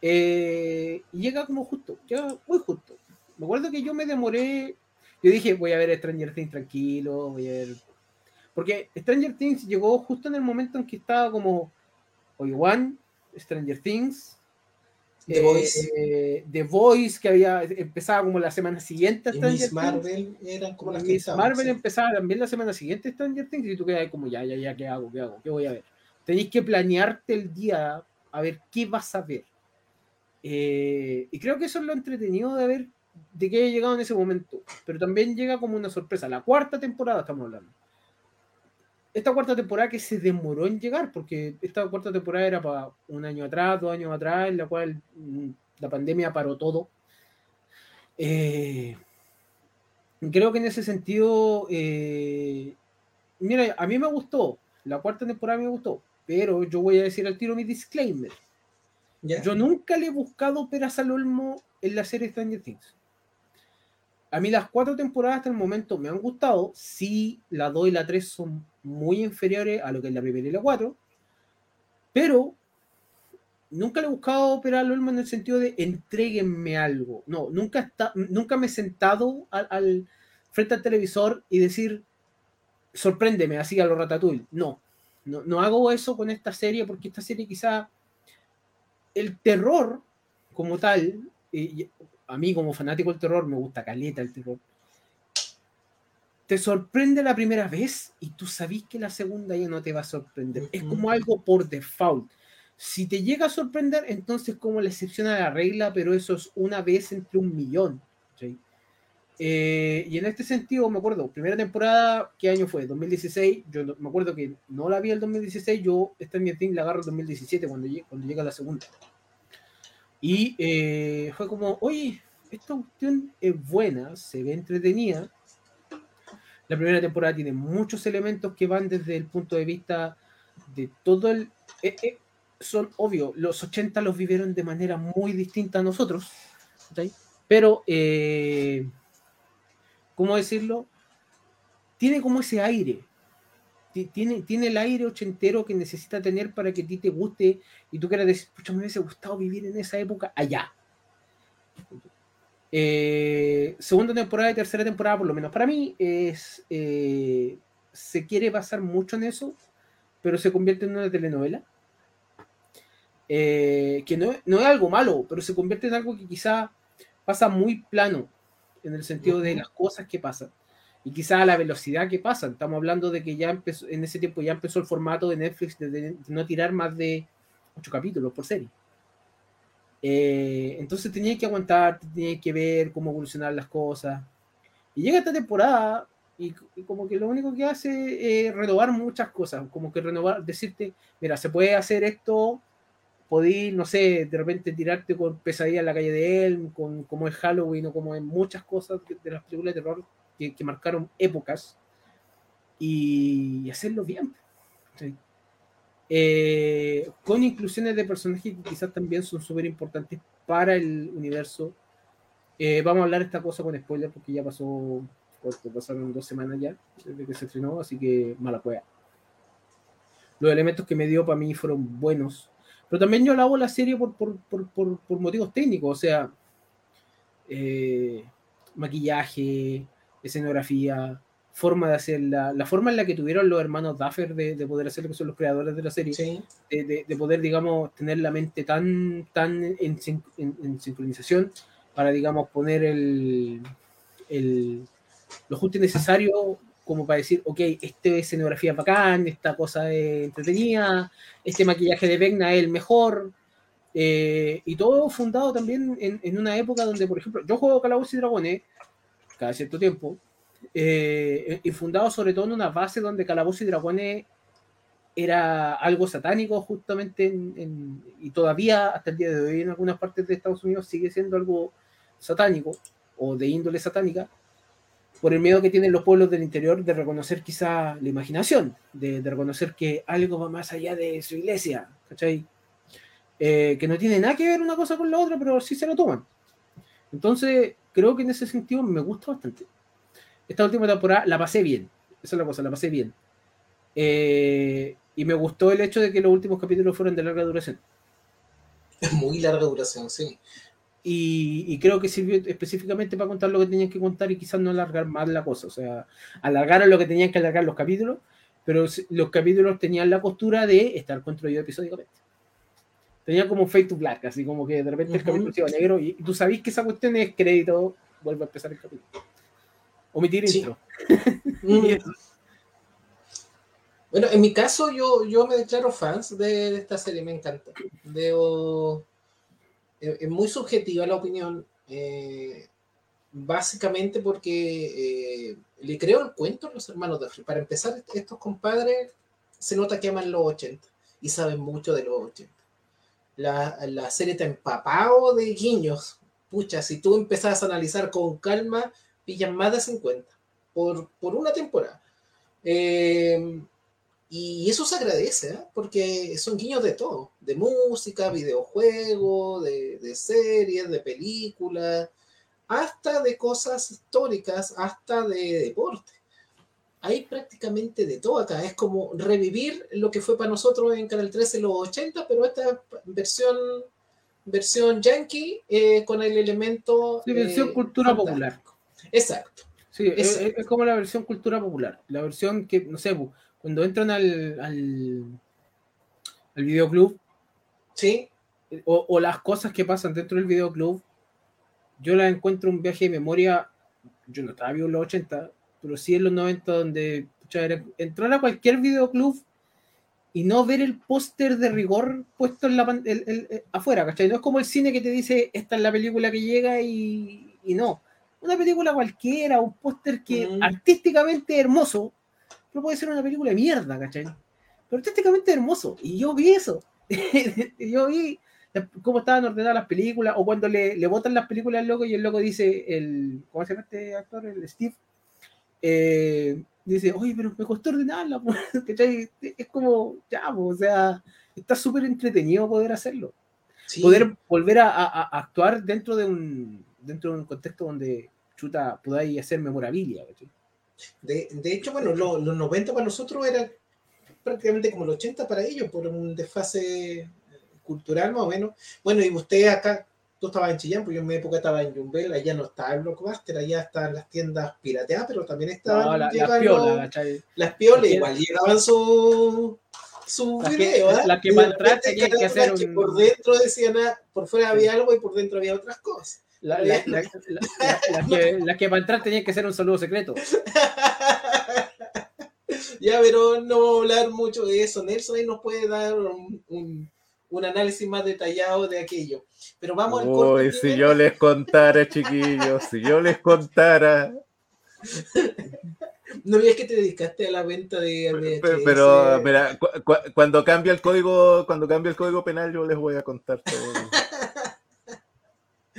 [SPEAKER 2] Eh, y llega como justo, llega muy justo. Me acuerdo que yo me demoré, yo dije, voy a ver Stranger Things tranquilo, voy a ver... Porque Stranger Things llegó justo en el momento en que estaba como Obi-Wan, Stranger Things,
[SPEAKER 1] The
[SPEAKER 2] eh,
[SPEAKER 1] Voice
[SPEAKER 2] eh, The Voice, que había empezaba como la semana siguiente a Stranger
[SPEAKER 1] Miss. Marvel eran como las
[SPEAKER 2] Miss Marvel
[SPEAKER 1] sí.
[SPEAKER 2] empezaba también la semana siguiente Stranger Things y tú quedas como ya, ya, ya, ¿qué hago? ¿Qué hago? ¿Qué voy a ver? Tenéis que planearte el día a ver qué vas a ver. Eh, y creo que eso es lo entretenido de ver de que haya llegado en ese momento. Pero también llega como una sorpresa. La cuarta temporada estamos hablando. Esta cuarta temporada que se demoró en llegar, porque esta cuarta temporada era para un año atrás, dos años atrás, en la cual mm, la pandemia paró todo. Eh, creo que en ese sentido, eh, mira, a mí me gustó, la cuarta temporada me gustó, pero yo voy a decir al tiro mi disclaimer.
[SPEAKER 1] ¿Ya?
[SPEAKER 2] Yo nunca le he buscado peras al olmo en la serie Stranger Things. A mí las cuatro temporadas hasta el momento me han gustado. Sí, la 2 y la 3 son muy inferiores a lo que es la primera y la 4. Pero nunca le he buscado peras al en el sentido de entréguenme algo. No, nunca, está, nunca me he sentado al, al- frente al televisor y decir, sorpréndeme, así a lo ratatouille. No, no, no hago eso con esta serie porque esta serie quizá el terror como tal, y a mí como fanático del terror me gusta caleta el terror, te sorprende la primera vez y tú sabís que la segunda ya no te va a sorprender. Es como algo por default. Si te llega a sorprender, entonces como la excepción a la regla, pero eso es una vez entre un millón. ¿sí? Eh, y en este sentido, me acuerdo, primera temporada, ¿qué año fue? 2016. Yo no- me acuerdo que no la vi el 2016, yo Stranger Things la agarro el 2017 cuando, lleg- cuando llega la segunda. Y eh, fue como, oye, esta cuestión es buena, se ve entretenida. La primera temporada tiene muchos elementos que van desde el punto de vista de todo el... eh, eh, son obvio, los 80 los vivieron de manera muy distinta a nosotros, pero, eh, ¿cómo decirlo? Tiene como ese aire, Ti- tiene, tiene el aire ochentero que necesita tener para que a ti te guste y tú quieras decir, pucha, me hubiese gustado vivir en esa época allá. Eh, segunda temporada y tercera temporada, por lo menos para mí, es eh, se quiere basar mucho en eso, pero se convierte en una telenovela. Eh, que no, no es algo malo, pero se convierte en algo que quizá pasa muy plano en el sentido de las cosas que pasan y quizá a la velocidad que pasan. Estamos hablando de que ya empezó, en ese tiempo ya empezó el formato de Netflix de, de no tirar más de ocho capítulos por serie. Eh, entonces tenía que aguantar, tenía que ver cómo evolucionar las cosas. Y llega esta temporada y, y como que lo único que hace es renovar muchas cosas, como que renovar, decirte, mira, se puede hacer esto, podí, no sé, de repente tirarte con pesadilla en la calle de Elm, con como es Halloween o como en muchas cosas de, las películas de terror que, que marcaron épocas y hacerlo bien. Eh, con inclusiones de personajes que quizás también son súper importantes para el universo. Eh, vamos a hablar esta cosa con spoiler porque ya pasó, pasaron dos semanas ya desde que se estrenó, así que mala cueva. Los elementos que me dio para mí fueron buenos, pero también yo la hago la serie por, por, por, por motivos técnicos, o sea, eh, maquillaje, escenografía, forma de hacerla, la forma en la que tuvieron los hermanos Duffer de, de poder hacer lo que son los creadores de la serie,
[SPEAKER 1] Sí.
[SPEAKER 2] de, de- de poder, digamos, tener la mente tan, tan en, en- en sincronización para, digamos, poner el, el, lo justo y necesario como para decir, ok, esta escenografía es bacán, esta cosa es entretenida, este maquillaje de Vecna es el mejor, Eh, y todo fundado también en, en, una época donde, por ejemplo, yo juego Calabozos y Dragones cada cierto tiempo, eh, y fundado sobre todo en una base donde Calabozos y Dragones era algo satánico justamente en, y todavía hasta el día de hoy en algunas partes de Estados Unidos sigue siendo algo satánico o de índole satánica por el miedo que tienen los pueblos del interior de reconocer quizá la imaginación, de, de reconocer que algo va más allá de su iglesia, ¿cachai? Eh, que no tiene nada que ver una cosa con la otra, pero sí se lo toman. Entonces, creo que en ese sentido me gusta bastante. Esta última temporada la pasé bien, esa es la cosa, la pasé bien. Eh, y me gustó el hecho de que los últimos capítulos fueron de larga duración.
[SPEAKER 1] Muy larga duración, sí.
[SPEAKER 2] Y, y, creo que sirvió específicamente para contar lo que tenían que contar y quizás no alargar más la cosa. O sea, alargaron lo que tenían que alargar los capítulos, pero los capítulos tenían la postura de estar construidos episódicamente. Tenía como fade to black, así como que de repente el capítulo se iba negro y, y tú sabes que esa cuestión es crédito, vuelve a empezar el capítulo. Omitir sí. intro.
[SPEAKER 1] Bueno, en mi caso yo, yo me declaro fans de, esta serie, me encanta. Veo, es, es muy subjetiva la opinión, eh, básicamente porque eh, le creo el cuento a los hermanos de Para empezar, estos compadres se nota que aman los 80 y saben mucho de los 80. La, la serie está empapado de guiños. Pucha, si tú empezás a analizar con calma, pillan más de 50 por, por una temporada. Eh, y eso se agradece, ¿eh? porque son guiños de todo, de música, videojuegos, de, de, series, de películas, hasta de cosas históricas, hasta de deporte. Hay prácticamente de todo acá, es como revivir lo que fue para nosotros en Canal 13 en los 80, pero esta versión versión yankee eh, con el elemento...
[SPEAKER 2] Sí, versión
[SPEAKER 1] eh,
[SPEAKER 2] cultura popular.
[SPEAKER 1] Exacto.
[SPEAKER 2] Sí, es, es, es, como la versión cultura popular, la versión que, no sé, cuando entran al, al, al videoclub,
[SPEAKER 1] ¿Sí?
[SPEAKER 2] o, o, las cosas que pasan dentro del videoclub, yo las encuentro un viaje de memoria, yo no estaba vivo en los 80, pero sí en los 90, donde pucha, era, entrar a cualquier videoclub y no ver el póster de rigor puesto en la el, el, el, afuera, ¿cachai? No es como el cine que te dice, esta es la película que llega y, y no. Una película cualquiera, un póster que mm. artísticamente hermoso, pero puede ser una película de mierda, ¿cachai? Pero artísticamente hermoso. Y yo vi eso. yo vi cómo estaban ordenadas las películas, o cuando le, le botan las películas al loco y el loco dice, el, ¿cómo se llama este actor? El Steve. Eh, dice, oye, pero me costó ordenarla, ¿cachai? Es como, ya, o sea, está súper entretenido poder hacerlo. Sí. Poder volver a, a, a, actuar dentro de un dentro de un contexto donde chuta podáis hacer memorabilia.
[SPEAKER 1] De, de, hecho, bueno, lo, los 90 para nosotros era prácticamente como el 80 para ellos, por un desfase cultural más o menos. Bueno, y usted acá, tú estabas en Chillán, porque yo en mi época estaba en Jumbel, allá no estaba el Blockbuster, allá están las tiendas pirateadas, pero también estaban
[SPEAKER 2] no, la, las piolas,
[SPEAKER 1] las piolas, igual llegaban su su
[SPEAKER 2] la
[SPEAKER 1] video,
[SPEAKER 2] que,
[SPEAKER 1] ¿eh?
[SPEAKER 2] la que tenía que hacer un...
[SPEAKER 1] por dentro decían, por fuera había algo y por dentro había otras cosas.
[SPEAKER 2] La, la, la, la, que, la que para entrar tenía que ser un saludo secreto.
[SPEAKER 1] ya, pero no voy a hablar mucho de eso. Nelson ahí nos puede dar un, un, un análisis más detallado de aquello. Pero vamos
[SPEAKER 3] al corte. Uy, si yo les contara, chiquillos, si yo les contara.
[SPEAKER 1] No es que te dedicaste a la venta de VHS.
[SPEAKER 3] Pero, pero mira, cu cu cuando cambia el código, cuando cambia el código penal, yo les voy a contar todo.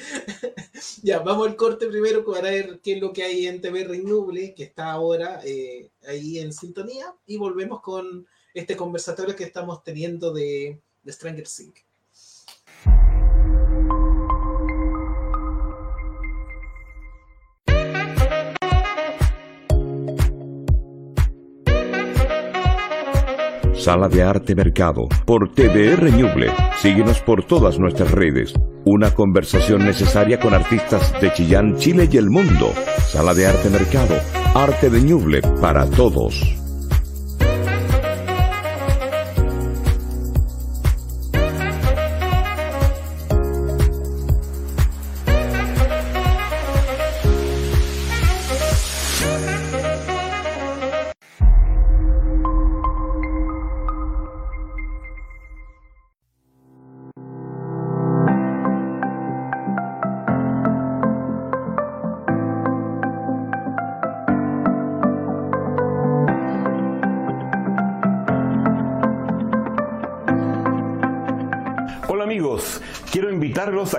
[SPEAKER 1] ya, vamos al corte primero para ver qué es lo que hay en TV Renuble, que está ahora eh, ahí en sintonía, y volvemos con este conversatorio que estamos teniendo de, de Stranger Things.
[SPEAKER 4] Sala de Arte Mercado, por TVR Ñuble. Síguenos por todas nuestras redes. Una conversación necesaria con artistas de Chillán, Chile y el mundo. Sala de Arte Mercado, arte de Ñuble para todos.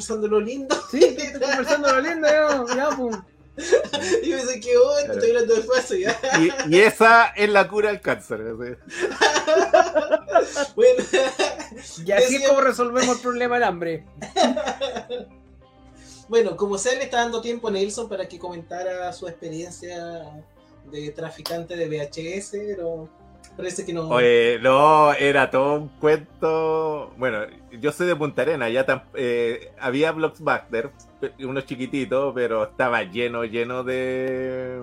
[SPEAKER 1] Conversando lo lindo.
[SPEAKER 2] Sí, estoy conversando lo lindo, yo, ya,
[SPEAKER 1] y me dice que te estoy hablando de paso ya.
[SPEAKER 3] Y, y esa es la cura del cáncer.
[SPEAKER 1] bueno,
[SPEAKER 2] Y así es
[SPEAKER 1] Decía-
[SPEAKER 2] como resolvemos el problema del hambre.
[SPEAKER 1] bueno, como sea, le está dando tiempo a Nelson para que comentara su experiencia de traficante de VHS, pero parece que no.
[SPEAKER 3] No, era todo un cuento. Bueno, yo soy de Punta Arena, ya tam- eh, había Blockbuster, unos chiquititos, pero estaba lleno, lleno de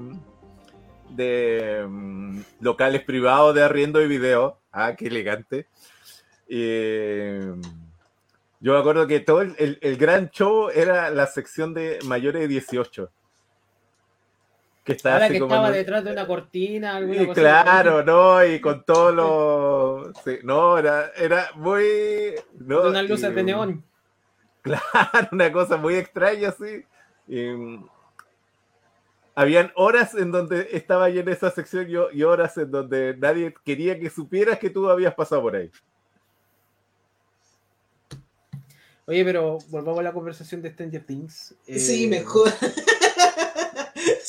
[SPEAKER 3] mm, locales privados de arriendo de video. Ah, qué elegante. Eh, yo me acuerdo que todo el- el gran show era la sección de mayores de 18. Que estaba
[SPEAKER 2] Ahora
[SPEAKER 3] así
[SPEAKER 2] que
[SPEAKER 3] como
[SPEAKER 2] estaba
[SPEAKER 3] en
[SPEAKER 2] detrás de una cortina, alguna
[SPEAKER 3] Sí,
[SPEAKER 2] cosa
[SPEAKER 3] claro, ¿no? Y con todos los... sí, no, era, era muy... ¿no?
[SPEAKER 2] De unas luces
[SPEAKER 3] Y,
[SPEAKER 2] de neón.
[SPEAKER 3] Claro, una cosa muy extraña, sí. Y, mm, habían horas en donde estaba llena esa sección y, y horas en donde nadie quería que supieras que tú habías pasado por ahí.
[SPEAKER 2] Oye, pero volvamos a la conversación de Stranger Things.
[SPEAKER 1] Sí,
[SPEAKER 2] Eh,
[SPEAKER 1] mejor.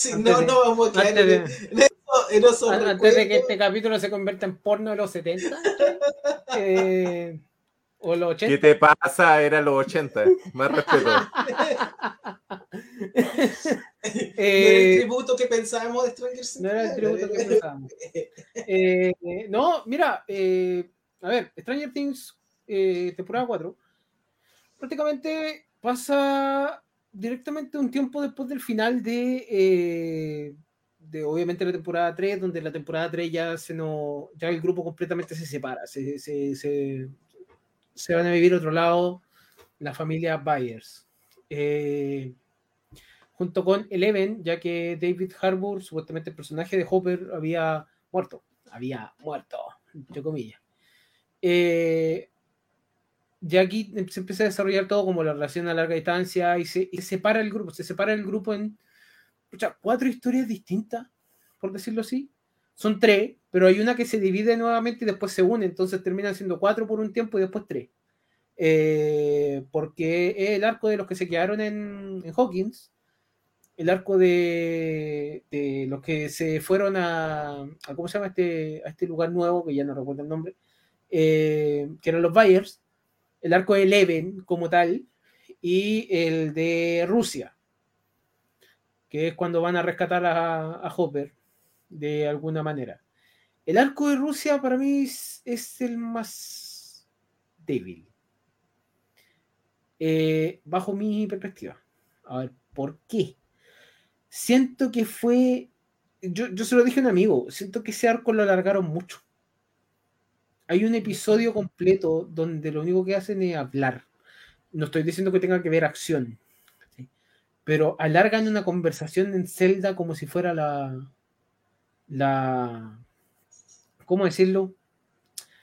[SPEAKER 2] antes
[SPEAKER 1] no,
[SPEAKER 2] de-
[SPEAKER 1] no vamos a quedar
[SPEAKER 2] Antes
[SPEAKER 1] en,
[SPEAKER 2] de,
[SPEAKER 1] en eso, en esos
[SPEAKER 2] antes de que este capítulo se convierta en porno de los 70 eh, o los 80.
[SPEAKER 3] ¿Qué te pasa? Era los 80, más respeto.
[SPEAKER 1] No era
[SPEAKER 2] Eh,
[SPEAKER 1] el tributo que pensábamos de Stranger Things.
[SPEAKER 2] No era el tributo que pensábamos. Eh, no, mira, eh, a ver, Stranger Things, eh, temporada 4, prácticamente pasa directamente un tiempo después del final de, eh, de obviamente la temporada 3, donde la temporada 3 ya se no, ya el grupo completamente se separa, se, se, se, van a vivir otro lado, la familia Byers. Eh, junto con Eleven, ya que David Harbour, supuestamente el personaje de Hopper, había muerto. Había muerto, entre comillas. Eh, ya aquí se empieza a desarrollar todo como la relación a larga distancia y se, y se separa el grupo. Se separa el grupo en pucha, cuatro historias distintas, por decirlo así. Son tres, pero hay una que se divide nuevamente y después se une. Entonces terminan siendo cuatro por un tiempo y después tres. Eh, porque es el arco de los que se quedaron en, en Hawkins el arco de, de los que se fueron a, a- ¿cómo se llama este, a este lugar nuevo, que ya no recuerdo el nombre, eh, que eran los Bayers, el arco de Eleven como tal, y el de Rusia, que es cuando van a rescatar a, Hopper de alguna manera. El arco de Rusia para mí es, es el más débil, eh, bajo mi perspectiva. A ver, ¿por qué? siento que fue. Yo, yo se lo dije a un amigo, siento que ese arco lo alargaron mucho. Hay un episodio completo donde lo único que hacen es hablar. No estoy diciendo que tenga que ver acción, ¿sí? pero alargan una conversación en Zelda como si fuera la. la ¿Cómo decirlo?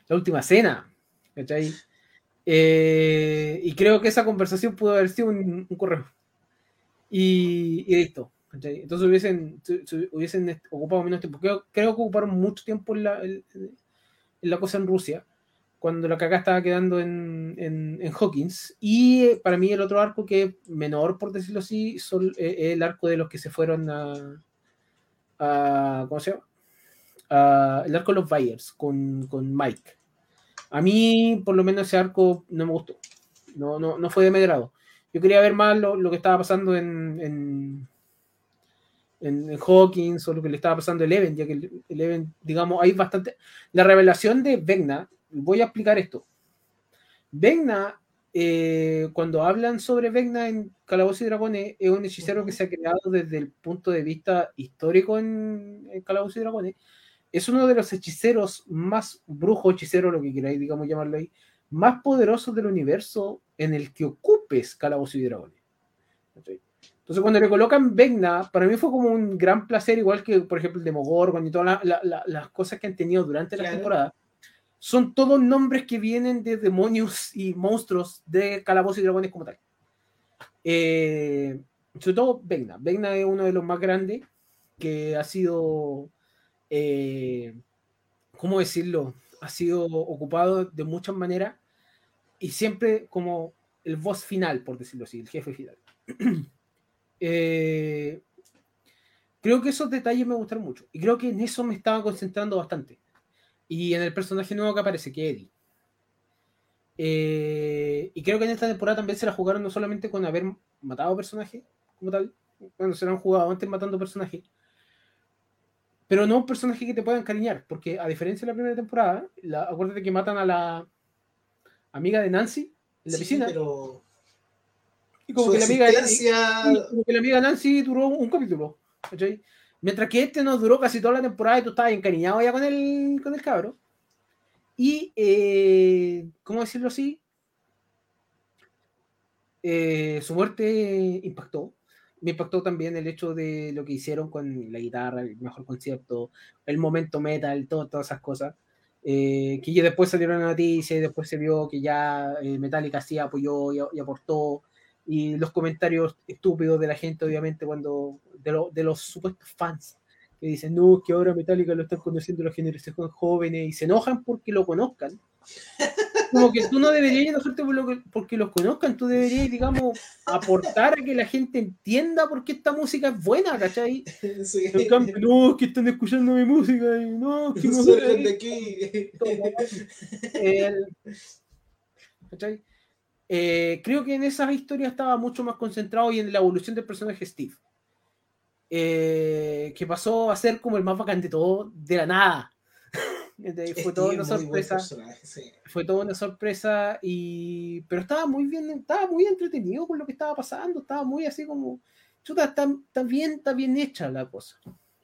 [SPEAKER 2] La última cena. ¿cachai? Eh, y creo que esa conversación pudo haber sido un, un correo. Y, y listo. ¿cachai? Entonces hubiesen, hubiesen ocupado menos tiempo. Creo, creo que ocuparon mucho tiempo en la, en la cosa en Rusia, cuando la caca estaba quedando en, en, Hawkins. Y eh, para mí el otro arco que es menor, por decirlo así, eh, es el arco de los que se fueron a... a ¿Cómo se llama? El arco de los Byers con, con Mike. A mí, por lo menos, ese arco no me gustó. No, no, no fue de mi. Yo quería ver más lo, lo que estaba pasando en, en, en Hawkins o lo que le estaba pasando a Eleven, ya que el- Eleven, digamos, hay bastante. La revelación de Vecna, voy a explicar esto. Vecna eh, cuando hablan sobre Vecna en Calabozos y Dragones, es un hechicero que se ha creado desde el punto de vista histórico en, en Calabozos y Dragones. Es uno de los hechiceros más brujo, hechicero, lo que queráis, digamos, llamarlo ahí, más poderosos del universo en el que ocupes Calabozos y Dragones. ¿Cachai? Entonces, cuando le colocan Vecna, para mí fue como un gran placer, igual que, por ejemplo, el Demogorgon y todas la- la- la- las cosas que han tenido durante la
[SPEAKER 1] Claro.
[SPEAKER 2] temporada. Son todos nombres que vienen de demonios y monstruos de Calabozos y Dragones como tal. Eh, sobre todo Vecna. Vecna es uno de los más grandes que ha sido, eh, ¿cómo decirlo? Ha sido ocupado de muchas maneras y siempre como el boss final, por decirlo así, el jefe final. Eh, creo que esos detalles me gustaron mucho y creo que en eso me estaba concentrando bastante. Y en el personaje nuevo que aparece, que es Eddie. Eh, y creo que en esta temporada también se la jugaron no solamente con haber matado personajes como tal, bueno, se la han jugado antes matando personajes, pero no un personaje que te pueda encariñar, porque a diferencia de la primera temporada, la, acuérdate que matan a la amiga de Nancy en la
[SPEAKER 1] Sí,
[SPEAKER 2] piscina,
[SPEAKER 1] pero
[SPEAKER 2] y como que la amiga Sí, como que la amiga Nancy duró un capítulo. ¿cachai? Mientras que este nos duró casi toda la temporada y tú estabas encariñado ya con el, con el cabro. Y, eh, ¿cómo decirlo así? Eh, su muerte impactó. Me impactó también el hecho de lo que hicieron con la guitarra, el mejor concepto, el momento metal, todo- todas esas cosas. Eh, que después salieron la noticia y después se vio que ya eh, Metallica sí apoyó y, y aportó y los comentarios estúpidos de la gente, obviamente, cuando de, lo- de los supuestos fans que dicen, no, que ahora Metallica lo están conociendo las generaciones jóvenes y se enojan porque lo conozcan. Como que tú no deberías enojarte por lo que- porque los conozcan, tú deberías, digamos, aportar a que la gente entienda por qué esta música es buena, ¿cachai?
[SPEAKER 1] Sí.
[SPEAKER 2] En cambio, no, es que están escuchando mi música y no, que no
[SPEAKER 1] de aquí.
[SPEAKER 2] el- ¿cachai? Eh, creo que en esas historias estaba mucho más concentrado y en la evolución del personaje Steve. Eh, que pasó a ser como el más bacán de todo, de la nada. Entonces, fue toda una sorpresa.
[SPEAKER 1] sí.
[SPEAKER 2] Fue toda una sorpresa y. Pero estaba muy bien, estaba muy entretenido con lo que estaba pasando. Estaba muy así como. Chuta, está, está bien, está bien hecha la cosa.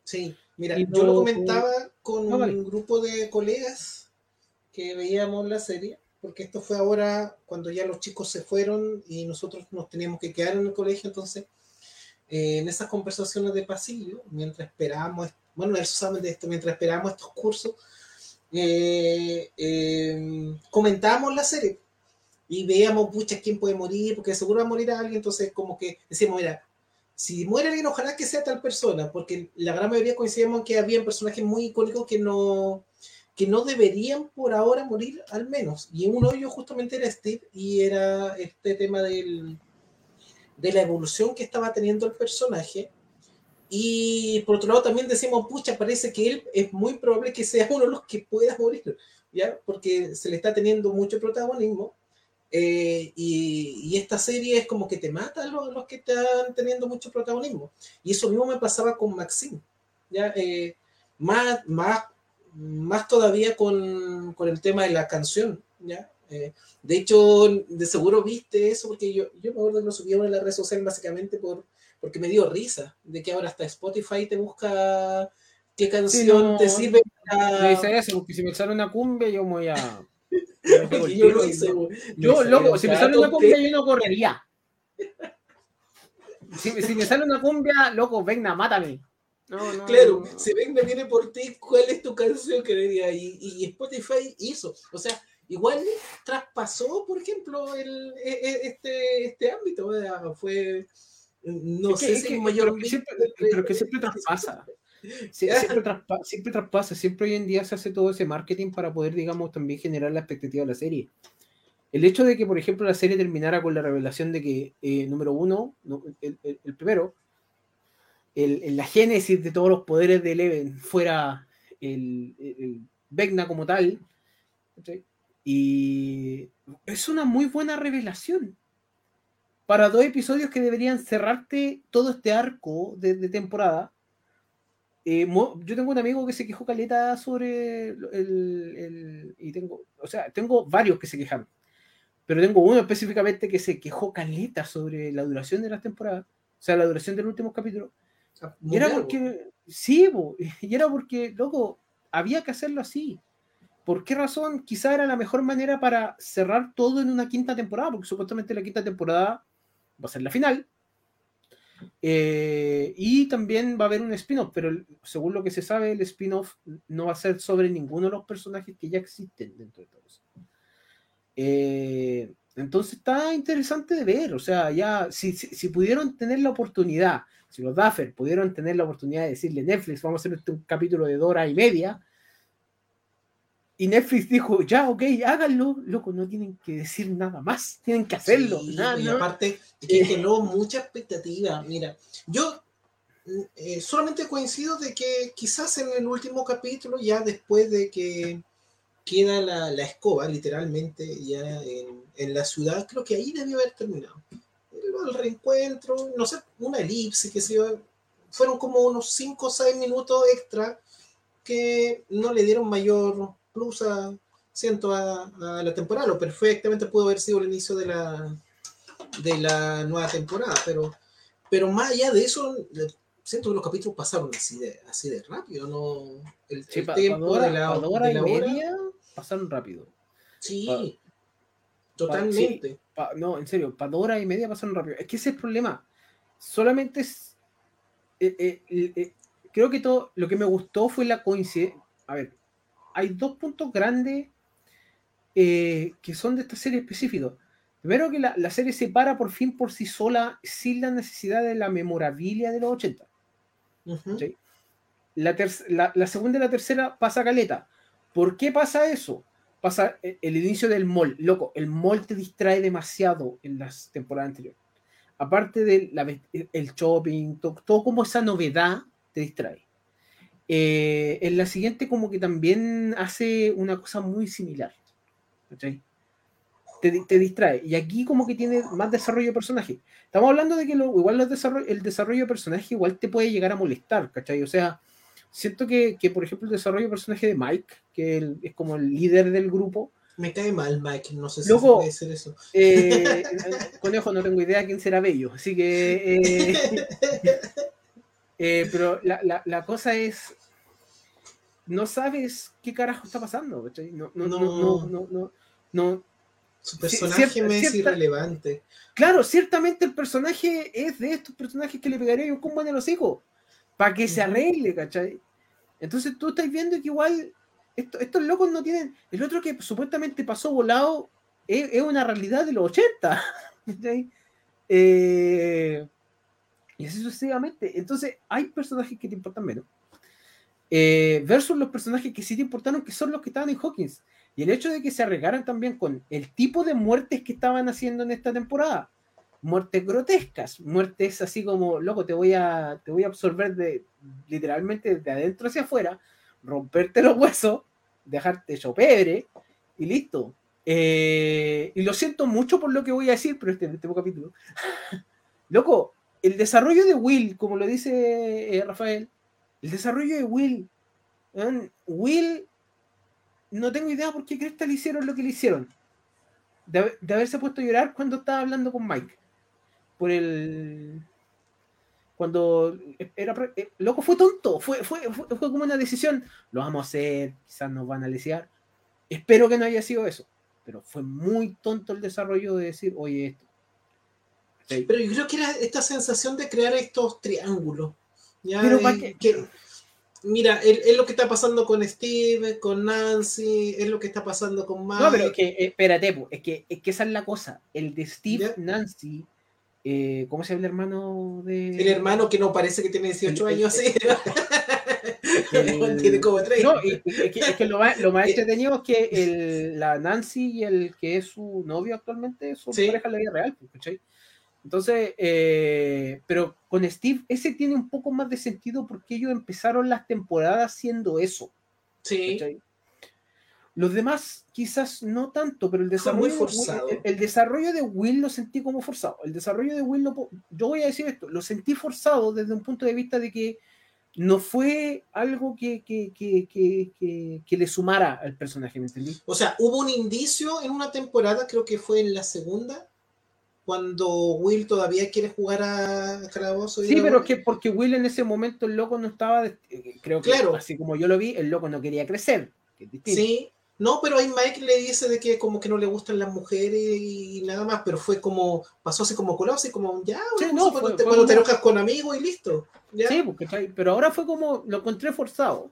[SPEAKER 1] Sí, mira,
[SPEAKER 2] Y
[SPEAKER 1] yo lo comentaba con
[SPEAKER 2] No,
[SPEAKER 1] un grupo de colegas que veíamos la serie, porque esto fue ahora cuando ya los chicos se fueron y nosotros nos teníamos que quedar en el colegio, entonces eh, en esas conversaciones de pasillo, mientras esperábamos, bueno, ellos saben de esto, mientras esperábamos estos cursos, eh, eh, comentábamos la serie y veíamos, pucha, quién puede morir, porque seguro va a morir alguien, entonces como que decíamos, mira, si muere alguien, ojalá que sea tal persona, porque la gran mayoría coincidimos en que había personajes muy icónicos que no, que no deberían por ahora morir al menos. Y uno de justamente era Steve y era este tema del, de la evolución que estaba teniendo el personaje. Y por otro lado también decimos, pucha, parece que él es muy probable que sea uno de los que pueda morir, ¿ya? Porque se le está teniendo mucho protagonismo. Eh, y, esta serie es como que te mata a los, los que están teniendo mucho protagonismo. Y eso mismo me pasaba con Maxine. Eh, más, más, más todavía con, con el tema de la canción, ¿ya? Eh, de hecho, de seguro viste eso, porque yo, yo me acuerdo que lo subieron en la red social básicamente por, porque me dio risa, de que ahora hasta Spotify te busca qué canción
[SPEAKER 2] no,
[SPEAKER 1] te sirve
[SPEAKER 2] Me
[SPEAKER 1] para...
[SPEAKER 2] dice eso, porque si me sale una cumbia, yo me voy a.
[SPEAKER 1] Yo lo hice, güey.
[SPEAKER 2] Yo,
[SPEAKER 1] Me
[SPEAKER 2] loco, si me sale una cumbia, yo no correría. Si, si me sale una cumbia, loco, venga, mátame. No, no,
[SPEAKER 1] Claro,
[SPEAKER 2] no.
[SPEAKER 1] si ven me viene por ti, ¿cuál es tu canción que le diga? Y, y Spotify hizo. O sea, igual traspasó, por ejemplo, el, e- e- este, este ámbito. sea, Fue, no
[SPEAKER 2] Es que-
[SPEAKER 1] sé
[SPEAKER 2] es
[SPEAKER 1] si
[SPEAKER 2] que-
[SPEAKER 1] el mayor
[SPEAKER 2] pero que siempre, pero que siempre traspasa. Sí, siempre, traspa- siempre traspasa, siempre hoy en día se hace todo ese marketing para poder, digamos, también generar la expectativa de la serie. El hecho de que, por ejemplo, la serie terminara con la revelación de que, eh, número uno, no, el, el- el primero, el, la génesis de todos los poderes de Eleven fuera el, el, Vecna como tal, ¿cachai? y es una muy buena revelación para dos episodios que deberían cerrarte todo este arco de, de temporada. Eh, yo tengo un amigo que se quejó caleta sobre el, el- y tengo, o sea, tengo varios que se quejaron. pero tengo uno específicamente que se quejó caleta sobre la duración de la temporada, o sea, la duración del último capítulo. Y era porque, sí, y era porque, loco, había que hacerlo así. ¿Por qué razón? Quizá era la mejor manera para cerrar todo en una quinta temporada, porque supuestamente la quinta temporada va a ser la final. Eh, y también va a haber un spin-off, pero según lo que se sabe, el spin-off no va a ser sobre ninguno de los personajes que ya existen dentro de todos. Eh, entonces está interesante de ver, o sea, ya si, si, pudieron tener la oportunidad, si los Duffer pudieron tener la oportunidad de decirle Netflix, vamos a hacer un capítulo de dos horas y media, y Netflix dijo, ya, ok, háganlo, loco, no tienen que decir nada más, tienen que hacerlo.
[SPEAKER 1] y aparte, que generó mucha expectativa. Mira, yo eh, solamente coincido de que quizás en el último capítulo, ya después de que queda la, la escoba, literalmente, ya en, en, la ciudad, creo que ahí debió haber terminado. El, reencuentro, no sé, una elipse, que se fueron como unos 5 o 6 minutos extra que no le dieron mayor plus a, siento a, la temporada, lo perfectamente pudo haber sido el inicio de la, de la nueva temporada, pero, pero más allá de eso, siento que los capítulos pasaron así de, así de rápido, ¿no?
[SPEAKER 2] El, tiempo de la, hora y media pasaron rápido.
[SPEAKER 1] Sí, totalmente.
[SPEAKER 2] no, en serio, para dos horas y media pasaron rápido. Es que ese es el problema. Solamente es. Eh, eh, eh, creo que todo lo que me gustó fue la coincidencia. A ver, hay dos puntos grandes que son de esta serie específica. Primero que la, serie se para por fin por sí sola sin la necesidad de la memorabilia de los 80. la, segunda y la tercera pasa caleta. ¿Por qué pasa eso? Pasa el, el inicio del mall. Loco, el mall te distrae demasiado en las temporadas anteriores. Aparte del el shopping, todo como esa novedad te distrae. Eh, en la siguiente como que también hace una cosa muy similar. Te, distrae. Y aquí como que tiene más desarrollo de personaje. Estamos hablando de que igual el desarrollo de personaje igual te puede llegar a molestar, ¿cachai? O sea, siento que, por ejemplo, el desarrollo de personaje de Mike, que es como el líder del grupo.
[SPEAKER 1] Me cae mal Mike, no sé si puede ser eso.
[SPEAKER 2] Eh, conejo, no tengo idea quién será Bello, así que... Eh, pero la, la, cosa es, no sabes qué carajo está pasando. No, no, no, no, no, no,
[SPEAKER 1] Su personaje me es irrelevante.
[SPEAKER 2] Claro, ciertamente el personaje es de estos personajes que le pegaría un combo en los hijos. Para que se arregle, ¿cachai? Entonces tú estás viendo que igual estos locos no tienen. El otro que supuestamente pasó volado es, una realidad de los 80. Eh, y así sucesivamente. Entonces, hay personajes que te importan menos. Eh, versus los personajes que sí te importaron, que son los que estaban en Hawkins. Y el hecho de que se arregaran también con el tipo de muertes que estaban haciendo en esta temporada. Muertes grotescas, muertes así como, loco, te voy a, te voy a absorber de literalmente de adentro hacia afuera, romperte los huesos, dejarte hecho pebre y listo. Eh, y lo siento mucho por lo que voy a decir, pero este, este capítulo. loco, el desarrollo de Will, como lo dice eh, Rafael, el desarrollo de Will. Will, no tengo idea por qué crees que le hicieron lo que le hicieron. De, haberse puesto a llorar cuando estaba hablando con Mike. Por el. Cuando era. Eh, loco, fue tonto. Fue, fue, como una decisión. Lo vamos a hacer, quizás nos van a lesear. Espero que no haya sido eso. Pero fue muy tonto el desarrollo de decir, oye, esto.
[SPEAKER 1] Pero yo creo que era esta sensación de crear estos triángulos pero que, mira, es, lo que está pasando con Steve, con Nancy, es lo que está pasando con Mike.
[SPEAKER 2] No, pero es que, eh, espérate, es que, es que esa es la cosa. El de Steve, Nancy, eh, ¿cómo se llama el hermano de...?
[SPEAKER 1] El hermano que no parece que tiene 18 años, sí. tiene como 30.
[SPEAKER 2] No, es que, es que lo, más, lo más entretenido es que el, la Nancy y el que es su novio actualmente son pareja en la vida real, ¿cachai? Entonces, eh, pero con Steve, ese tiene un poco más de sentido porque ellos empezaron las temporadas haciendo eso.
[SPEAKER 1] Sí.
[SPEAKER 2] Los demás quizás no tanto, pero el desarrollo, De, el, desarrollo de Will lo sentí como forzado. El desarrollo de Will, yo voy a decir esto, lo sentí forzado desde un punto de vista de que no fue algo que, que, que, que, que le sumara al personaje, ¿me entendí?
[SPEAKER 1] O sea, hubo un indicio en una temporada, creo que fue en la segunda, cuando Will todavía quiere jugar a Calabozo. y
[SPEAKER 2] Sí, pero es que porque Will en ese momento el loco no estaba, eh, creo que
[SPEAKER 1] Claro.
[SPEAKER 2] así como yo lo vi, el loco no quería crecer. que.
[SPEAKER 1] Sí, no, pero ahí Mike le dice de que como que no le gustan las mujeres y nada más, pero fue como, pasó así como colado, así como, ya,
[SPEAKER 2] Sí, no,
[SPEAKER 1] cuando,
[SPEAKER 2] fue-
[SPEAKER 1] te, cuando te
[SPEAKER 2] como-
[SPEAKER 1] enojas con amigos y listo. ¿ya?
[SPEAKER 2] Sí, ¿cachai? pero ahora fue como, lo encontré forzado.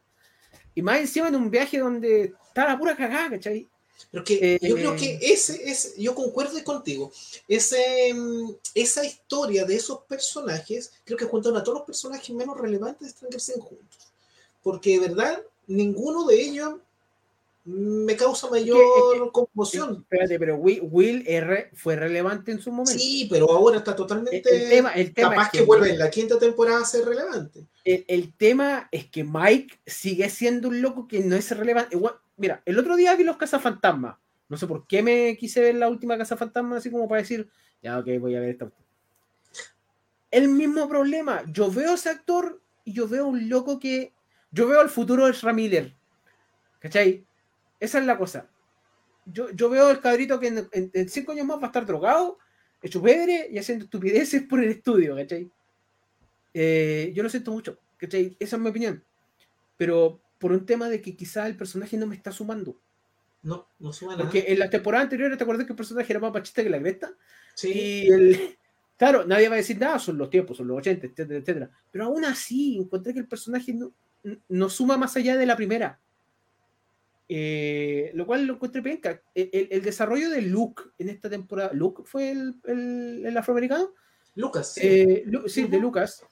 [SPEAKER 2] Y más encima en un viaje donde estaba la pura cagada, ¿cachai?
[SPEAKER 1] Pero que
[SPEAKER 2] Eh,
[SPEAKER 1] yo creo que ese es, yo concuerdo contigo, ese, mm, esa historia de esos personajes, creo que juntaron a todos los personajes menos relevantes de Stranger Things juntos. Porque de verdad, ninguno de ellos me causa mayor conmoción.
[SPEAKER 2] Espérate, pero Will, Will R fue relevante en su momento.
[SPEAKER 1] Sí, pero ahora está totalmente...
[SPEAKER 2] el tema, el tema
[SPEAKER 1] capaz
[SPEAKER 2] es
[SPEAKER 1] que, vuelve en la quinta temporada a ser relevante.
[SPEAKER 2] el, el tema es que Mike sigue siendo un loco que no es relevante. Igual, mira, el otro día vi los cazafantasmas. No sé por qué me quise ver la última cazafantasmas así como para decir, ya, ok, voy a ver esta. cuestión". El mismo problema. Yo veo a ese actor y yo veo un loco que. Yo veo al futuro de Ezra Miller. ¿Cachai? Esa es la cosa. Yo, yo veo al cabrito que en, en- en cinco años más va a estar drogado, hecho pedre y haciendo estupideces por el estudio, ¿cachai? Eh, yo lo siento mucho, ¿cachai? Esa es mi opinión. Pero por un tema de que quizá el personaje no me está sumando.
[SPEAKER 1] No, no suma nada.
[SPEAKER 2] Porque en la temporada anterior, ¿te acuerdas que el personaje era más pachista que la cresta?
[SPEAKER 1] Sí.
[SPEAKER 2] Y el, claro, nadie va a decir nada, son los tiempos, son los 80, etcétera, etcétera. Pero aún así, encontré que el personaje no, no suma más allá de la primera. Eh, lo cual lo encontré penca. El, el- el desarrollo de Luke en esta temporada, Luke fue el, el- afroamericano,
[SPEAKER 1] Lucas, sí.
[SPEAKER 2] Eh, Lu- sí, de
[SPEAKER 1] Ujú.
[SPEAKER 2] Lucas,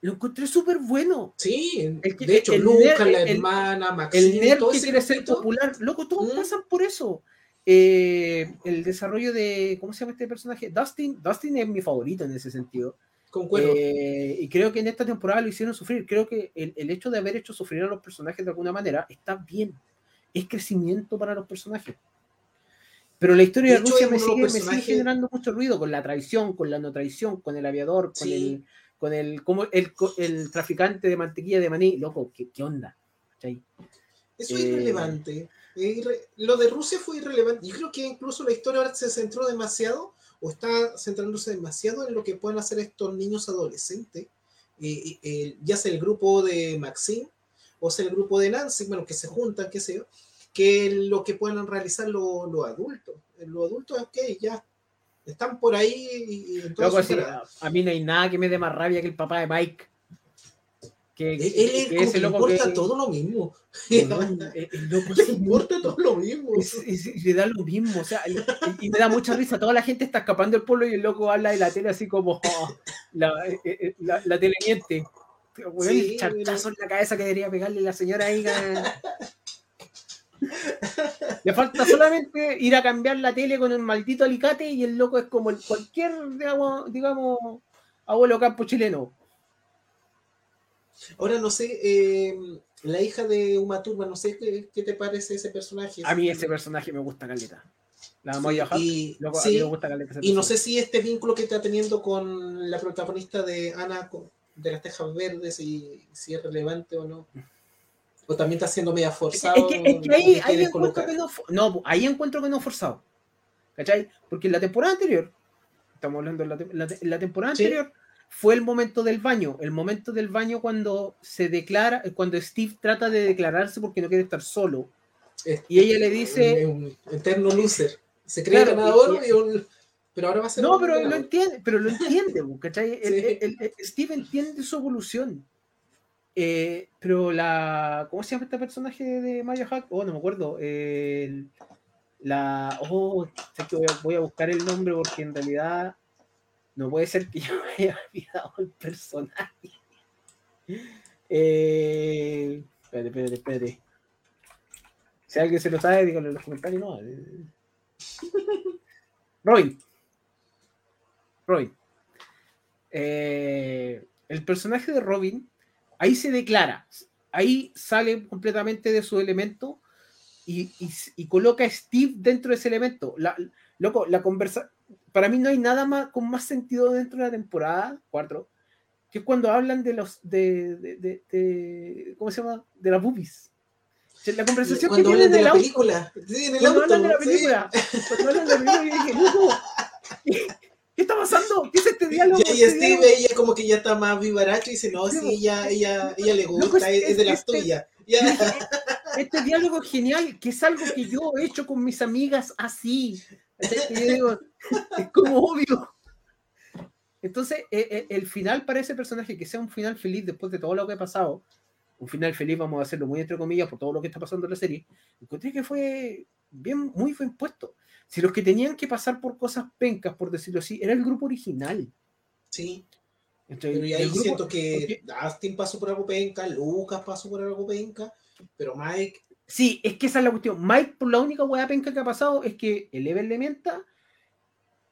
[SPEAKER 2] lo encontré súper bueno.
[SPEAKER 1] Sí,
[SPEAKER 2] que-
[SPEAKER 1] de hecho, Lucas, la hermana, Maxine,
[SPEAKER 2] El nerd
[SPEAKER 1] todo
[SPEAKER 2] que quiere ser popular, loco, todos
[SPEAKER 1] Mm.
[SPEAKER 2] pasan por eso. Eh, el desarrollo de, ¿cómo se llama este personaje? Dustin, Dustin es mi favorito en ese sentido.
[SPEAKER 1] Concuerdo.
[SPEAKER 2] Eh, y creo que en esta temporada lo hicieron sufrir. Creo que el, el hecho de haber hecho sufrir a los personajes de alguna manera está bien. Es crecimiento para los personajes. Pero la historia de, Rusia me sigue, me generando mucho ruido con la traición, con la no traición, con el aviador, con
[SPEAKER 1] Sí.
[SPEAKER 2] el con el como el, el traficante de mantequilla de maní. Loco, ¿qué, qué onda? ¿Cachai?
[SPEAKER 1] Eso es
[SPEAKER 2] eh,
[SPEAKER 1] irrelevante. Lo de Rusia fue irrelevante. Yo creo que incluso la historia ahora se centró demasiado o está centrándose demasiado en lo que pueden hacer estos niños adolescentes, eh, eh, eh, ya sea el grupo de Maxine o sea el grupo de Nancy, bueno, que se juntan, qué sé yo, que lo que pueden realizar lo- los adultos. Los adultos, ok, ya están por ahí y, y
[SPEAKER 2] Loco, sí, a mí no hay nada que me dé más rabia que el papá de Mike. Que,
[SPEAKER 1] Él,
[SPEAKER 2] que-
[SPEAKER 1] él
[SPEAKER 2] ese loco
[SPEAKER 1] importa
[SPEAKER 2] que-
[SPEAKER 1] todo lo mismo.
[SPEAKER 2] El- loco
[SPEAKER 1] Le importa todo lo mismo.
[SPEAKER 2] Es- es- es- le da lo mismo, o sea, y, y me da mucha risa. Toda la gente está escapando del pueblo y el loco habla de la tele así como oh, la, eh, eh, la, la tele miente.
[SPEAKER 1] Sí,
[SPEAKER 2] el charchazo en la cabeza que debería pegarle la señora ahí. Le falta solamente ir a cambiar la tele con el maldito alicate y el loco es como el cualquier, digamos, digamos abuelo campo chileno.
[SPEAKER 1] Ahora no sé, eh, la hija de Uma Thurman, no sé qué, qué te parece ese personaje.
[SPEAKER 2] A mí ese personaje me gusta caleta. La
[SPEAKER 1] Sí,
[SPEAKER 2] Moya
[SPEAKER 1] y,
[SPEAKER 2] loco, a
[SPEAKER 1] sí,
[SPEAKER 2] mí me gusta caleta
[SPEAKER 1] y no sé si este vínculo que está teniendo con la protagonista de Ana de las Tejas Verdes, si, si es relevante o no. O también está siendo media forzado.
[SPEAKER 2] es que- es que ahí, ahí encuentro que no, no, ahí encuentro que no forzado. ¿Cachai? Porque en la temporada anterior, estamos hablando de la, la la temporada
[SPEAKER 1] Sí.
[SPEAKER 2] anterior, fue el momento del baño. El momento del baño cuando se declara, cuando Steve trata de declararse porque no quiere estar solo.
[SPEAKER 1] Es-
[SPEAKER 2] Y ella le dice,
[SPEAKER 1] un eterno loser. Se cree
[SPEAKER 2] Claro,
[SPEAKER 1] ganador,
[SPEAKER 2] y-
[SPEAKER 1] y un- pero ahora va a ser
[SPEAKER 2] no, pero lo entiende, pero lo entiende, bu, ¿cachai? El-
[SPEAKER 1] Sí.
[SPEAKER 2] el- el- Steve entiende su evolución. Eh, pero la. ¿Cómo se llama este personaje de Maya Hack? Oh, no me acuerdo. El- la. Oh, sé que voy a, voy a buscar el nombre porque en realidad no puede ser que yo me haya olvidado el personaje. Eh, espérate, espérate, espérate. Si alguien se lo sabe, díganlo en los comentarios. No. Robin. Robin. Eh, el personaje de Robin, ahí se declara, ahí sale completamente de su elemento y coloca a Steve dentro de ese elemento. La, loco, la conversa, para mí no hay nada más con más sentido dentro de la temporada 4 que cuando hablan de los de, de, de- de- ¿cómo se llama? de las boobies. La conversación
[SPEAKER 1] Cuando
[SPEAKER 2] que
[SPEAKER 1] hablan
[SPEAKER 2] tienen
[SPEAKER 1] de la
[SPEAKER 2] auto,
[SPEAKER 1] película. Sí, en el
[SPEAKER 2] cuando
[SPEAKER 1] auto.
[SPEAKER 2] hablan de la
[SPEAKER 1] sí.
[SPEAKER 2] película, cuando hablan de la película, yo dije, "Loco, ¿qué está pasando? ¿Qué es este diálogo?
[SPEAKER 1] Ya, y
[SPEAKER 2] Este
[SPEAKER 1] Steve,
[SPEAKER 2] diálogo?"
[SPEAKER 1] ella como que ya está más vivaracho y dice, no, sí, ella, ella, ella le gusta,
[SPEAKER 2] es-
[SPEAKER 1] es, es de las
[SPEAKER 2] este-
[SPEAKER 1] tuyas.
[SPEAKER 2] Este diálogo genial, que es algo que yo he hecho con mis amigas así. Es como obvio. Entonces, eh, eh, el final para ese personaje, que sea un final feliz después de todo lo que ha pasado, un final feliz, vamos a hacerlo muy entre comillas, por todo lo que está pasando en la serie, encontré que fue bien, muy bien puesto. Si los que tenían que pasar por cosas pencas, por decirlo así, era el grupo original.
[SPEAKER 1] Sí,
[SPEAKER 2] ¿cachai?
[SPEAKER 1] pero y ahí
[SPEAKER 2] grupo-
[SPEAKER 1] siento que
[SPEAKER 2] porque-
[SPEAKER 1] Dustin pasó por algo penca, Lucas pasó por algo penca, pero Mike,
[SPEAKER 2] Sí, es que esa es la cuestión. Mike, por la única hueá penca que ha pasado es que Eleven le mienta,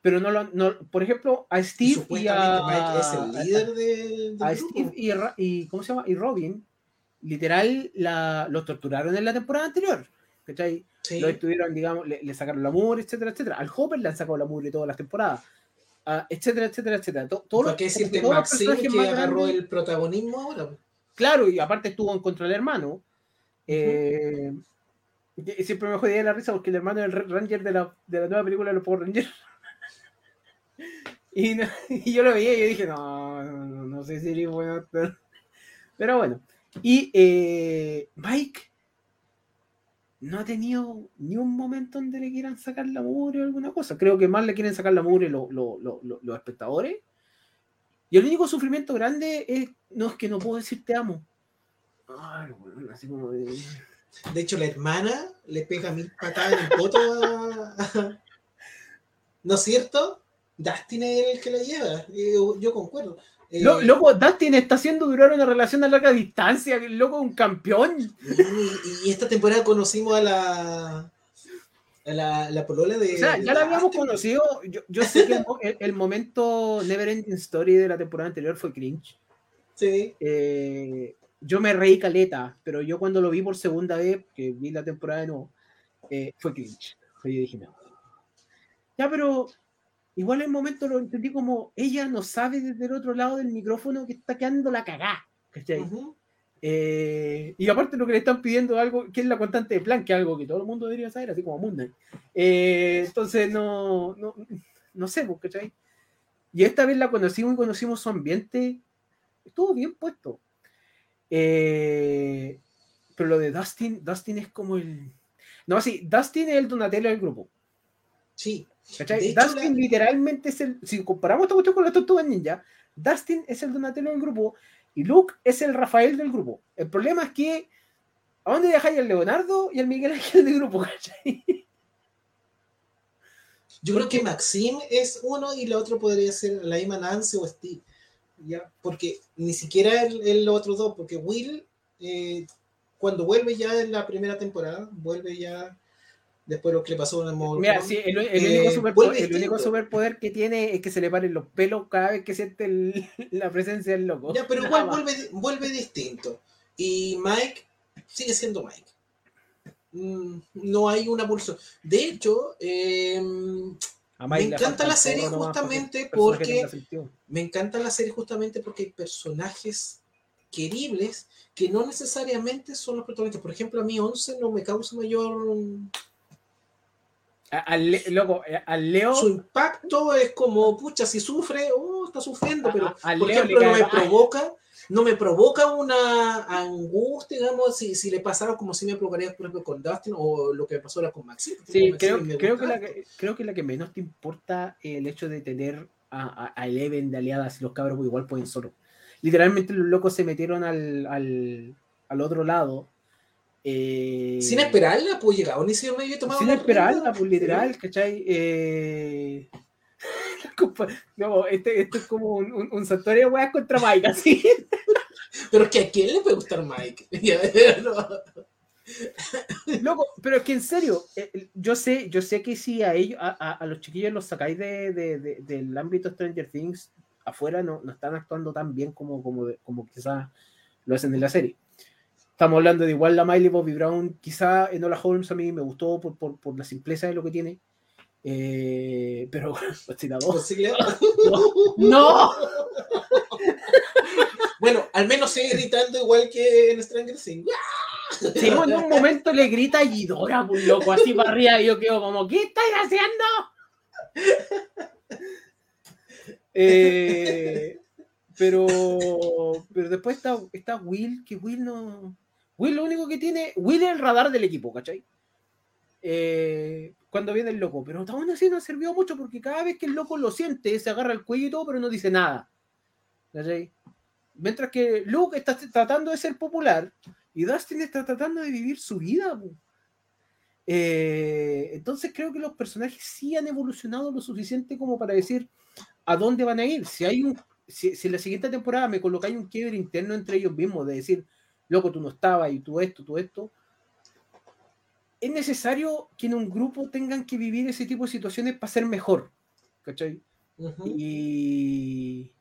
[SPEAKER 2] pero no lo. No, por ejemplo, a
[SPEAKER 1] y
[SPEAKER 2] Steve y,
[SPEAKER 1] supuestamente
[SPEAKER 2] a.
[SPEAKER 1] Mike es el líder del
[SPEAKER 2] A
[SPEAKER 1] grupo.
[SPEAKER 2] Steve y, y- ¿Cómo se llama? Y Robin, literal, la, los torturaron en la temporada anterior. ¿Cachai?
[SPEAKER 1] Sí.
[SPEAKER 2] Lo estuvieron, digamos, le, le sacaron la mugre, etcétera, etcétera. Al Hopper le han sacado la mugre todas las temporadas. ah, etcétera, etcétera, etcétera. To- todos
[SPEAKER 1] ¿Para
[SPEAKER 2] los-
[SPEAKER 1] qué decirte Maxine que agarró
[SPEAKER 2] grandes-
[SPEAKER 1] el protagonismo ahora?
[SPEAKER 2] Claro, y aparte estuvo en contra del hermano. Eh, siempre me jodía la risa porque el hermano es el Red Ranger de la, de la nueva película de los Power Rangers. y, yo lo veía y yo dije, no, no, no, sé si eres bueno. actor". Pero bueno. Y eh, Mike no ha tenido ni un momento donde le quieran sacar la mugre o alguna cosa. Creo que más le quieren sacar la mugre lo- lo- los espectadores. Y el único sufrimiento grande es, no es que no puedo decir te amo. Ay, weón, así como de-
[SPEAKER 1] De hecho, la hermana le pega mil patadas en el poto a... ¿No es cierto? Dustin es el que la lleva. eh, Yo, yo concuerdo. Eh,
[SPEAKER 2] Lo- Loco, Dustin está haciendo durar una relación a larga distancia, el loco es un campeón.
[SPEAKER 1] y, y esta temporada conocimos a la... A la, la polola de...
[SPEAKER 2] O sea, ya la habíamos
[SPEAKER 1] Dustin.
[SPEAKER 2] conocido. Yo, yo sé que el momento Never Ending Story de la temporada anterior fue cringe.
[SPEAKER 1] Sí.
[SPEAKER 2] Eh, yo me reí caleta, pero yo cuando lo vi por segunda vez, que vi la temporada de nuevo, eh, fue cringe. Yo dije, no. Ya, pero igual el momento lo entendí como ella no sabe desde el otro lado del micrófono que está quedando la cagá. ¿cachai?
[SPEAKER 1] Ujú.
[SPEAKER 2] Eh, y aparte lo que le están pidiendo algo, que es la constante de plan, que es algo que todo el mundo debería saber, así como Knight. Eh, entonces no, no, no sé, pues, ¿cachai? Y esta vez la conocimos y conocimos su ambiente, estuvo bien puesto. Eh, pero lo de Dustin, Dustin es como el... No, sí, Dustin es el Donatello del grupo.
[SPEAKER 1] Sí.
[SPEAKER 2] Dustin
[SPEAKER 1] la-
[SPEAKER 2] literalmente es el... Si comparamos esta cuestión con las tortugas ninja, Dustin es el Donatello del grupo y Luke es el Rafael del grupo. El problema es que ¿a dónde dejáis al Leonardo y al Miguel Ángel del grupo? ¿cachai?
[SPEAKER 1] Yo creo que Maxine es uno y la otra podría ser la misma Nancy o Steve. ¿Ya? Porque ni siquiera el, el otro dos, porque Will, eh, cuando vuelve ya en la primera temporada, vuelve ya después de lo que le pasó en el.
[SPEAKER 2] Mira, sí, el, el
[SPEAKER 1] Eh,
[SPEAKER 2] único el único superpoder que tiene es que se le paren los pelos cada vez que siente el- la presencia del loco.
[SPEAKER 1] Ya, pero igual vuelve, vuelve distinto. Y Mike sigue siendo Mike. Mm, No hay una pulsión. De hecho, eh, me encanta la serie justamente porque- me encanta la serie justamente porque hay personajes queribles que no necesariamente son los protagonistas. Por ejemplo, a mí 11 no me causa mayor...
[SPEAKER 2] A- Al, Le- loco, eh, al Leo.
[SPEAKER 1] Su impacto es como, pucha, si sufre, oh, está sufriendo,
[SPEAKER 2] a-
[SPEAKER 1] pero
[SPEAKER 2] a- al
[SPEAKER 1] por
[SPEAKER 2] Leo
[SPEAKER 1] ejemplo, no me provoca, no me provoca una angustia, digamos, si, si le pasara como si me provocaría, por ejemplo, con Dustin o lo que me pasó ahora con porque
[SPEAKER 2] Sí, creo, creo, que la que, creo que la que menos te importa el hecho de tener a, a- Eleven de aliadas y los cabros igual pueden solo. Literalmente los locos se metieron al, al, al otro lado. eh,
[SPEAKER 1] Sin esperarla, pues llegaba, ni siquiera me había tomado
[SPEAKER 2] Sin
[SPEAKER 1] la
[SPEAKER 2] esperarla, pues literal, ¿cachai? Eh... No, este, esto es como un, un, un santuario de weas contra Mike, así.
[SPEAKER 1] Pero es que a quién le puede gustar Mike.
[SPEAKER 2] Loco, pero es que en serio, eh, eh, yo sé, yo sé que si a ellos, a, a- a los chiquillos los sacáis de, de- de- del ámbito Stranger Things, afuera no, no están actuando tan bien como, como, como quizás lo hacen en la serie. Estamos hablando de igual la Miley Bobby Brown, quizá Enola Holmes a mí me gustó por, por, por la simpleza de lo que tiene. Eh, pero Godzilla 2.
[SPEAKER 1] Posible-
[SPEAKER 2] ¡No!
[SPEAKER 1] Al menos sigue gritando igual que en Stranger Things.
[SPEAKER 2] Sí, en un momento le grita a Ghidorah, pues, loco, así para arriba, y yo quedo como, ¿qué estáis haciendo? Eh, pero, pero después está, está Will, que Will no. Will lo único que tiene, Will es el radar del equipo, ¿cachai? Eh, cuando viene el loco, pero aún así no sirvió mucho porque cada vez que el loco lo siente, se agarra el cuello y todo, pero no dice nada. Mientras que Luke está tratando de ser popular y Dustin está tratando de vivir su vida. Eh, entonces creo que los personajes sí han evolucionado lo suficiente como para decir a dónde van a ir. Si hay un, si, si en la siguiente temporada me colocáis un quiebre interno entre ellos mismos, de decir, loco, tú no estabas y tú esto, tú esto, es necesario que en un grupo tengan que vivir ese tipo de situaciones para ser mejor. ¿Cachai? Y...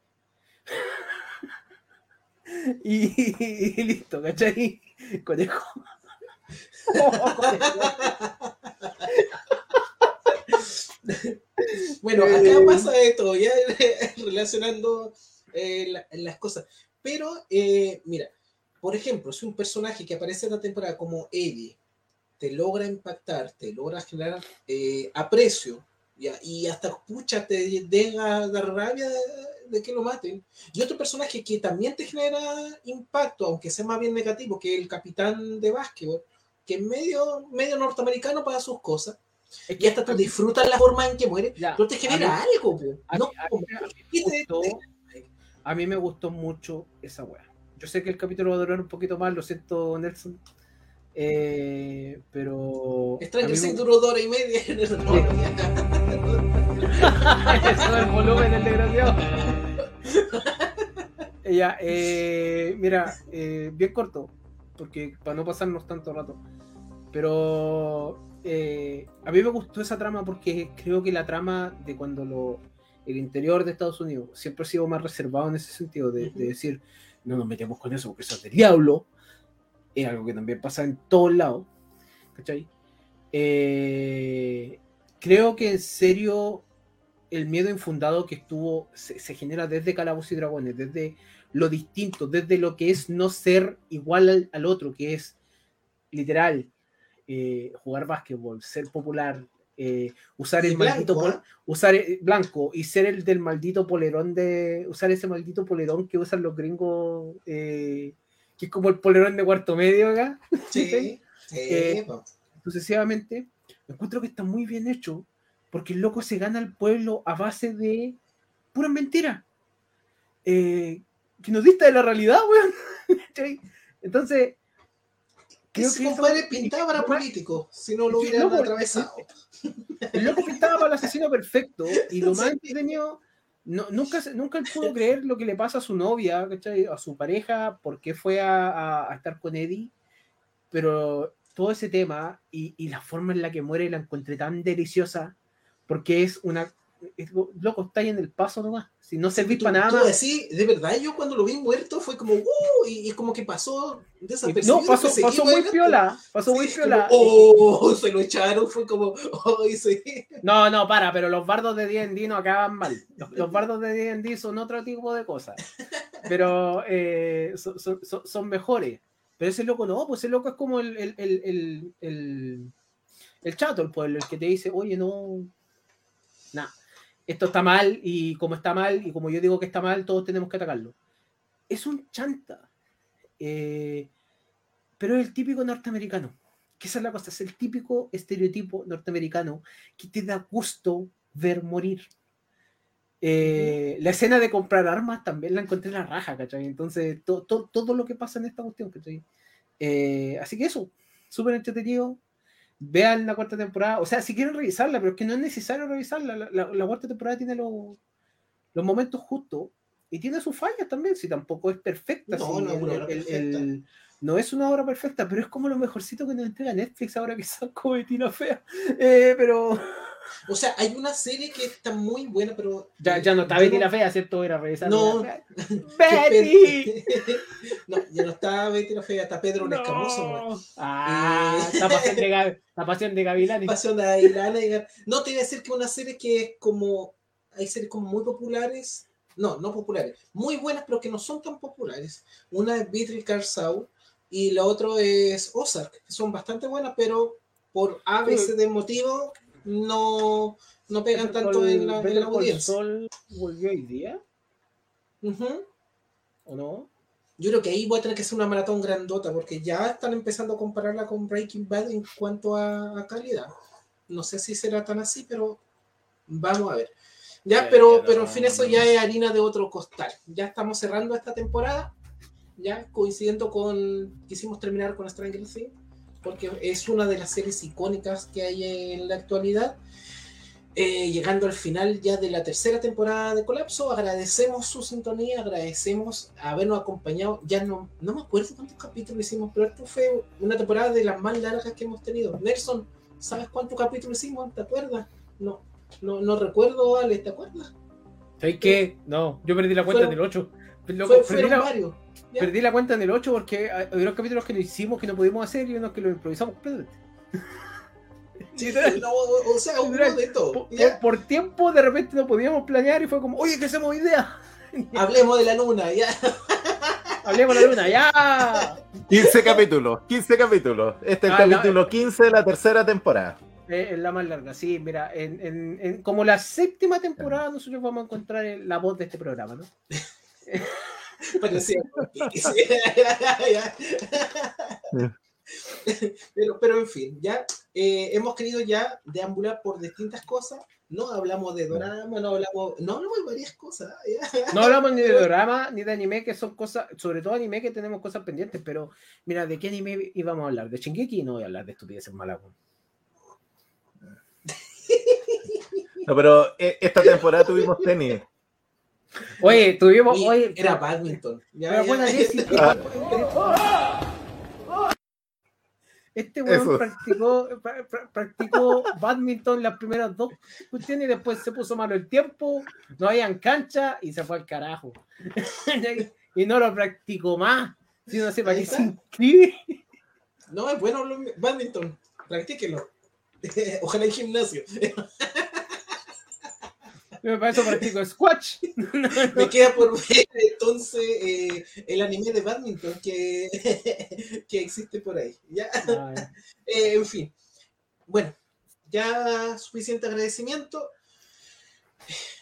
[SPEAKER 2] y... y listo, ¿cachai? Conejo. Oh, conejo.
[SPEAKER 1] Bueno, acá
[SPEAKER 2] Eh.
[SPEAKER 1] pasa todo, ya relacionando eh, la- las cosas. Pero, eh, mira, por ejemplo, si un personaje que aparece en la temporada como Eddie te logra impactar, te logra generar eh, aprecio, ya, y hasta pucha, te deja dar rabia de, de que lo maten. Y otro personaje que también te genera impacto, aunque sea más bien negativo, que el capitán de básquetbol, que es medio, medio norteamericano para sus cosas,
[SPEAKER 2] Es
[SPEAKER 1] y hasta tú disfrutas la forma en que muere,
[SPEAKER 2] Ya,
[SPEAKER 1] pero te genera algo, po.
[SPEAKER 2] a
[SPEAKER 1] No,
[SPEAKER 2] mí- a
[SPEAKER 1] como-
[SPEAKER 2] mí- a mí
[SPEAKER 1] ¿qué
[SPEAKER 2] me gustó- a mí me gustó mucho esa wea. Yo sé que el capítulo va a durar un poquito más, lo siento, Nelson. Eh, pero.
[SPEAKER 1] Stranger Things duró dos horas y media.
[SPEAKER 2] Eso es el volumen del desgraciado. Ya, eh, mira, eh, bien corto, porque para no pasarnos tanto rato. Pero eh, a mí me gustó esa trama porque creo que la trama de cuando lo, el interior de Estados Unidos siempre ha sido más reservado en ese sentido, de, de decir, no nos metemos con eso porque eso es del diablo. Es algo que también pasa en todos lados. ¿Cachai? Eh, creo que en serio el miedo infundado que estuvo se, se genera desde Calabozos y Dragones, desde lo distinto, desde lo que es no ser igual al, al otro, que es literal eh, jugar básquetbol, ser popular, eh, usar el maldito
[SPEAKER 1] blanco,
[SPEAKER 2] usar el- blanco y ser el del maldito polerón de usar ese maldito polerón que usan los gringos eh, que es como el polerón de cuarto medio acá
[SPEAKER 1] Sí, sí,
[SPEAKER 2] Eh, sucesivamente, encuentro que está muy bien hecho, porque el loco se gana al pueblo a base de pura mentira. Eh, que nos dista de la realidad, weón. Entonces, creo
[SPEAKER 1] Ese
[SPEAKER 2] que eso-
[SPEAKER 1] compadre pintaba para político, si no lo
[SPEAKER 2] Sí,
[SPEAKER 1] hubieran atravesado.
[SPEAKER 2] el loco pintaba para el asesino perfecto y lo más entretenido, no, nunca, nunca él pudo creer lo que le pasa a su novia, ¿cachai? a su pareja, por qué fue a, a- a estar con Eddie, pero todo ese tema y, y la forma en la que muere la encontré tan deliciosa, porque es una... es- loco, está ahí en el paso nomás, si no servís para nada
[SPEAKER 1] tú de verdad, yo cuando lo vi muerto fue como, uh, y, y como que pasó desapercibido.
[SPEAKER 2] No, pasó, pasó muy piola, pasó
[SPEAKER 1] Sí,
[SPEAKER 2] muy
[SPEAKER 1] como,
[SPEAKER 2] piola.
[SPEAKER 1] oh, se lo echaron, fue como, oh, sí.
[SPEAKER 2] No, no, para, pero los bardos de D&D no acaban mal. Los, los bardos de D&D son otro tipo de cosas. Pero eh, son, son- son- son mejores. Pero ese loco no, pues ese loco es como el, el, el, el, el- el chato del pueblo, el que te dice, oye, no, nada, esto está mal y como está mal y como yo digo que está mal, todos tenemos que atacarlo. Es un chanta. Eh, pero es el típico norteamericano. Que esa es la cosa, es el típico estereotipo norteamericano que te da gusto ver morir. Eh, La escena de comprar armas también la encontré en la raja, ¿cachai? Entonces, to- to- todo lo que pasa en esta cuestión, ¿cachai? Eh, así que eso, súper entretenido. Vean la cuarta temporada, o sea, si quieren revisarla, pero es que no es necesario revisarla. La, la- la cuarta temporada tiene los, los momentos justos y tiene sus fallas también, si tampoco es perfecta.
[SPEAKER 1] No, no es
[SPEAKER 2] el-
[SPEAKER 1] una obra
[SPEAKER 2] el-
[SPEAKER 1] perfecta.
[SPEAKER 2] el- no es una obra perfecta, pero es como lo mejorcito que nos entrega Netflix ahora que sacó Bettina Fea. Eh, pero
[SPEAKER 1] O sea, hay una serie que está muy buena, pero.
[SPEAKER 2] ya, ya no está Betty la Fea, ¿cierto? Era revisar.
[SPEAKER 1] No.
[SPEAKER 2] ¡Betty!
[SPEAKER 1] No, ya no está Betty la Fea, está Pedro el Escamoso.
[SPEAKER 2] No. Ah,
[SPEAKER 1] Eh.
[SPEAKER 2] la pasión de, la pasión de Gavilanes.
[SPEAKER 1] Pasión de diga- No, te iba a decir que una serie que es como. Hay series como muy populares no, no populares, muy buenas, pero que no son tan populares. Una es Beatrice Carsau y la otra es Ozark, que son bastante buenas, pero por A, B, C de motivo no, no pegan tanto en la, en la audiencia.
[SPEAKER 2] Saul volvió hoy día. ¿o no?
[SPEAKER 1] Yo creo que ahí voy a tener que hacer una maratón grandota, porque ya están empezando a compararla con Breaking Bad en cuanto a, a calidad. No sé si será tan así, pero vamos a ver. Ya, pero, pero en fin, eso ya es harina de otro costal. Ya estamos cerrando esta temporada, ya coincidiendo con, quisimos terminar con Stranger Things, porque es una de las series icónicas que hay en la actualidad. Eh, llegando al final ya de la tercera temporada de Colapso, agradecemos su sintonía, agradecemos habernos acompañado. Ya no, no me acuerdo cuántos capítulos hicimos, pero esto fue una temporada de las más largas que hemos tenido. Nelson, ¿sabes cuántos capítulos hicimos? ¿Te acuerdas? No, no, no recuerdo, Ale, ¿te acuerdas?
[SPEAKER 2] ¿Sabes qué? No, yo perdí la cuenta
[SPEAKER 1] Fueron-
[SPEAKER 2] en el 8. Loco,
[SPEAKER 1] Fue- fueron
[SPEAKER 2] la,
[SPEAKER 1] varios. Ya.
[SPEAKER 2] perdí la cuenta en el 8 porque hay unos capítulos que no hicimos que no pudimos hacer y unos que lo improvisamos completamente.
[SPEAKER 1] Sí, no, o sea,
[SPEAKER 2] Literal.
[SPEAKER 1] de todo.
[SPEAKER 2] Por, tiempo de repente no podíamos planear y fue como, oye, ¿qué hacemos día?
[SPEAKER 1] Hablemos de la luna, ya.
[SPEAKER 2] Hablemos de la luna, ya.
[SPEAKER 3] 15 capítulos, 15 capítulos. Este es el
[SPEAKER 2] Ah, no,
[SPEAKER 3] capítulo 15 de la tercera temporada.
[SPEAKER 2] Eh, Es la más larga, sí, mira, en, en- en- como la séptima temporada nosotros vamos a encontrar el- la voz de este programa, ¿no?
[SPEAKER 1] Parecía pero, pero en fin, ya eh, hemos querido ya deambular por distintas cosas. No hablamos de dorama, no hablamos, no hablamos de varias cosas. ya.
[SPEAKER 2] No hablamos ni de drama ni de anime, que son cosas, sobre todo anime que tenemos cosas pendientes, pero mira, ¿de qué anime íbamos a hablar? ¿De Shingeki? No voy a hablar de estupideces malas. weón.
[SPEAKER 3] No, pero eh, esta temporada tuvimos tenis.
[SPEAKER 2] Oye, tuvimos,
[SPEAKER 1] Y
[SPEAKER 2] oye,
[SPEAKER 1] era badminton. Ya,
[SPEAKER 2] pero
[SPEAKER 1] ya.
[SPEAKER 2] buena Jessie, Este weón
[SPEAKER 3] Eso.
[SPEAKER 2] practicó, pra- pra- practicó badminton las primeras dos cuestiones y después se puso malo el tiempo, no habían cancha y se fue al carajo. y no lo practicó más. Si no sé para qué se inscribe.
[SPEAKER 1] No, es bueno badminton. Practíquenlo. Ojalá en gimnasio.
[SPEAKER 2] Yo para eso practico squash.
[SPEAKER 1] Me queda por ver entonces eh, el anime de badminton que, que existe por ahí. ¿ya? Eh, en fin. Bueno, ya suficiente agradecimiento.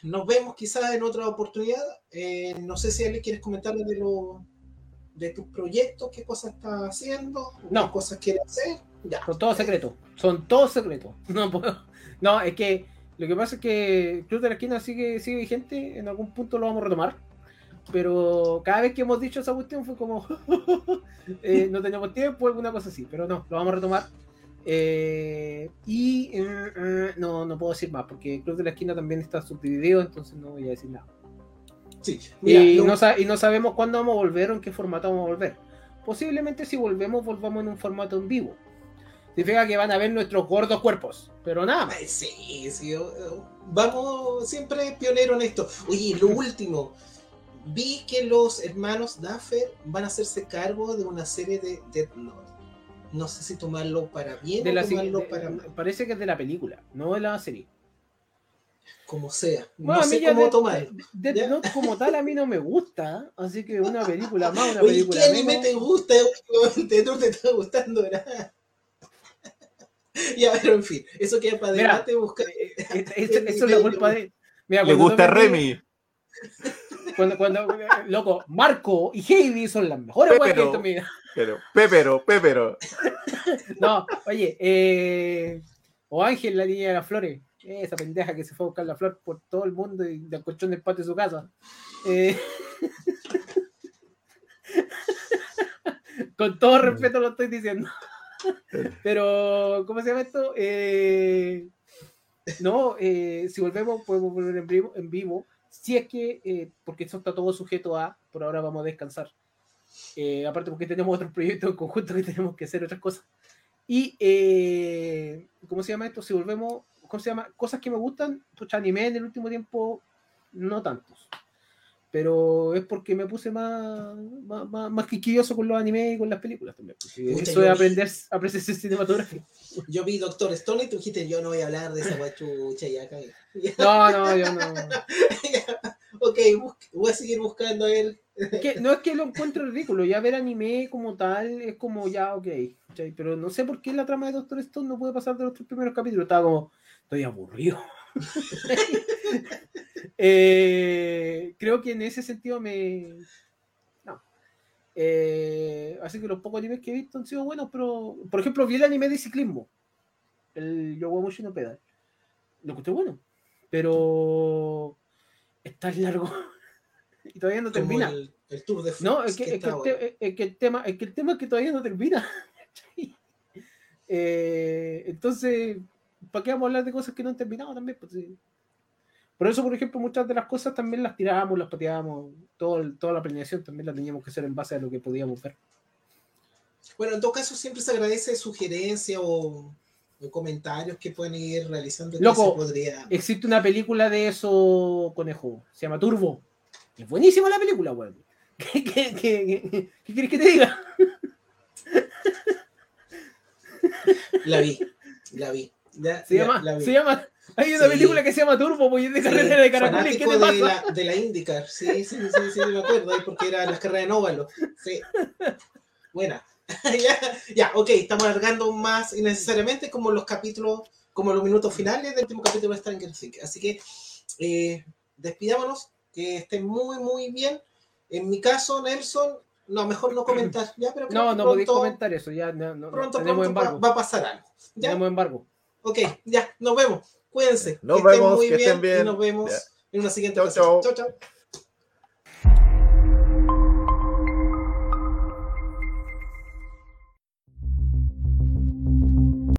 [SPEAKER 1] Nos vemos quizás en otra oportunidad. Eh, no sé si Ale quieres comentarle de lo, de tus proyectos, qué cosas estás haciendo,
[SPEAKER 2] No.
[SPEAKER 1] qué cosas quieres hacer. Ya.
[SPEAKER 2] Son todos secretos. Son todos secretos. No puedo. No, es que lo que pasa es que Club de la Esquina sigue, sigue vigente. En algún punto lo vamos a retomar. Pero cada vez que hemos dicho esa cuestión fue como. eh, no tenemos tiempo, alguna cosa así. Pero no, lo vamos a retomar. Eh, y eh, no, no puedo decir más porque Club de la Esquina también está subdividido. Entonces no voy a decir nada.
[SPEAKER 1] Sí, mira,
[SPEAKER 2] y, no, y no sabemos cuándo vamos a volver o en qué formato vamos a volver. Posiblemente si volvemos, volvamos en un formato en vivo. Significa que van a ver nuestros gordos cuerpos, pero nada más.
[SPEAKER 1] Sí, sí, vamos siempre pionero en esto. Oye, lo último, vi que los hermanos Duffer van a hacerse cargo de una serie de Death Note. No sé si tomarlo para bien
[SPEAKER 2] De
[SPEAKER 1] o
[SPEAKER 2] la,
[SPEAKER 1] tomarlo
[SPEAKER 2] de-
[SPEAKER 1] para mal,
[SPEAKER 2] parece que es de la película, no de la serie.
[SPEAKER 1] como sea.
[SPEAKER 2] Bueno,
[SPEAKER 1] no sé cómo
[SPEAKER 2] Death-
[SPEAKER 1] tomarlo.
[SPEAKER 2] Death. Note como tal a mí no me gusta, así que una película más, una
[SPEAKER 1] Oye,
[SPEAKER 2] película
[SPEAKER 1] ¿qué anime te gusta? últimamente? ¿No te está gustando nada? ya, pero en fin, eso queda para
[SPEAKER 2] Mira,
[SPEAKER 1] adelante buscar.
[SPEAKER 2] Eh, eh, eso, eso es la culpa de. Mira,
[SPEAKER 3] Le gusta Remy.
[SPEAKER 2] Cuando, cuando, eh, loco, Marco y Heidi son las mejores weas que he visto en mi vida.
[SPEAKER 3] Pero, pépero, pépero.
[SPEAKER 2] No, oye, eh, o Ángel, la niña de las flores, esa pendeja que se fue a buscar la flor por todo el mundo y la encontró en el patio de su casa. Eh, con todo respeto lo estoy diciendo. Pero, ¿cómo se llama esto? Eh, no, eh, si volvemos, podemos volver en vivo, en vivo. Si es que, eh, porque eso está todo sujeto a, por ahora vamos a descansar. Eh, aparte porque tenemos otros proyectos en conjunto que tenemos que hacer otras cosas. Y, eh, ¿cómo se llama esto? Si volvemos, ¿cómo se llama? Cosas que me gustan, pucha, anime en el último tiempo, no tantos. Pero es porque me puse más, más, más, más quisquilloso con los animes y con las películas también.
[SPEAKER 1] Pucha,
[SPEAKER 2] eso
[SPEAKER 1] yo-
[SPEAKER 2] es aprender a apreciar cinematográfica.
[SPEAKER 1] Yo vi Doctor Stone y tú dijiste, yo no voy a hablar de esa guachucha ya cagué.
[SPEAKER 2] No, no, yo no.
[SPEAKER 1] ok, voy a seguir buscando a él.
[SPEAKER 2] Que, no es que lo encuentre ridículo, ya ver anime como tal es como ya, ok. Pero no sé por qué la trama de Doctor Stone no puede pasar de los tres primeros capítulos. Estaba como, estoy aburrido. Eh, creo que en ese sentido me. No. Eh, así que los pocos animes que he visto han sido buenos, pero. Por ejemplo, vi el anime de ciclismo. El Yowamushi no Pedal. Lo encontré bueno. Pero. Es tan largo. y todavía no
[SPEAKER 1] Como
[SPEAKER 2] termina.
[SPEAKER 1] el, el Tour de France.
[SPEAKER 2] No, es que, es que
[SPEAKER 1] está
[SPEAKER 2] el, te- es que el tema, es que el tema es que todavía no termina. Eh, entonces, ¿para qué vamos a hablar de cosas que no han terminado también? Pues, sí. Por eso, por ejemplo, muchas de las cosas también las tirábamos, las pateábamos, todo, toda la planeación también la teníamos que hacer en base a lo que podíamos ver.
[SPEAKER 1] Bueno, en todo caso, siempre se agradece sugerencias o, o comentarios que pueden ir realizando.
[SPEAKER 2] Loco,
[SPEAKER 1] podría...
[SPEAKER 2] Existe una película de eso, conejo, se llama Turbo. Es buenísima la película, weón. ¿Qué, qué, qué, qué- qué quieres que te diga?
[SPEAKER 1] La vi, la vi. Ya,
[SPEAKER 2] Se
[SPEAKER 1] ya,
[SPEAKER 2] llama,
[SPEAKER 1] la
[SPEAKER 2] se llama, hay una
[SPEAKER 1] Sí.
[SPEAKER 2] película que se llama Turbo, pues es de
[SPEAKER 1] Sí,
[SPEAKER 2] de caracoles, ¿qué te
[SPEAKER 1] de
[SPEAKER 2] pasa?
[SPEAKER 1] la, de la IndyCar, sí, sí, sí, sí, me acuerdo, ahí porque eran las carreras en óvalo. Sí. Buena. ya, ya, ok, estamos alargando más innecesariamente como los capítulos, como los minutos finales del último capítulo de Stranger Things. Así que eh, despidámonos, que estén muy, muy bien. En mi caso, Nelson, no, mejor no comentar, ya, pero creo
[SPEAKER 2] No,
[SPEAKER 1] que
[SPEAKER 2] no podéis
[SPEAKER 1] pronto,
[SPEAKER 2] comentar eso, ya no, no,
[SPEAKER 1] pronto, pronto va, va a pasar algo. ¿ya?
[SPEAKER 2] Tenemos embargo.
[SPEAKER 1] Ok, ya, nos vemos. Cuídense.
[SPEAKER 3] Nos
[SPEAKER 1] que estén
[SPEAKER 3] vemos,
[SPEAKER 1] muy
[SPEAKER 3] que estén
[SPEAKER 1] Y
[SPEAKER 3] bien.
[SPEAKER 1] nos vemos en una siguiente
[SPEAKER 3] Chau,
[SPEAKER 1] ocasión. chau. chau.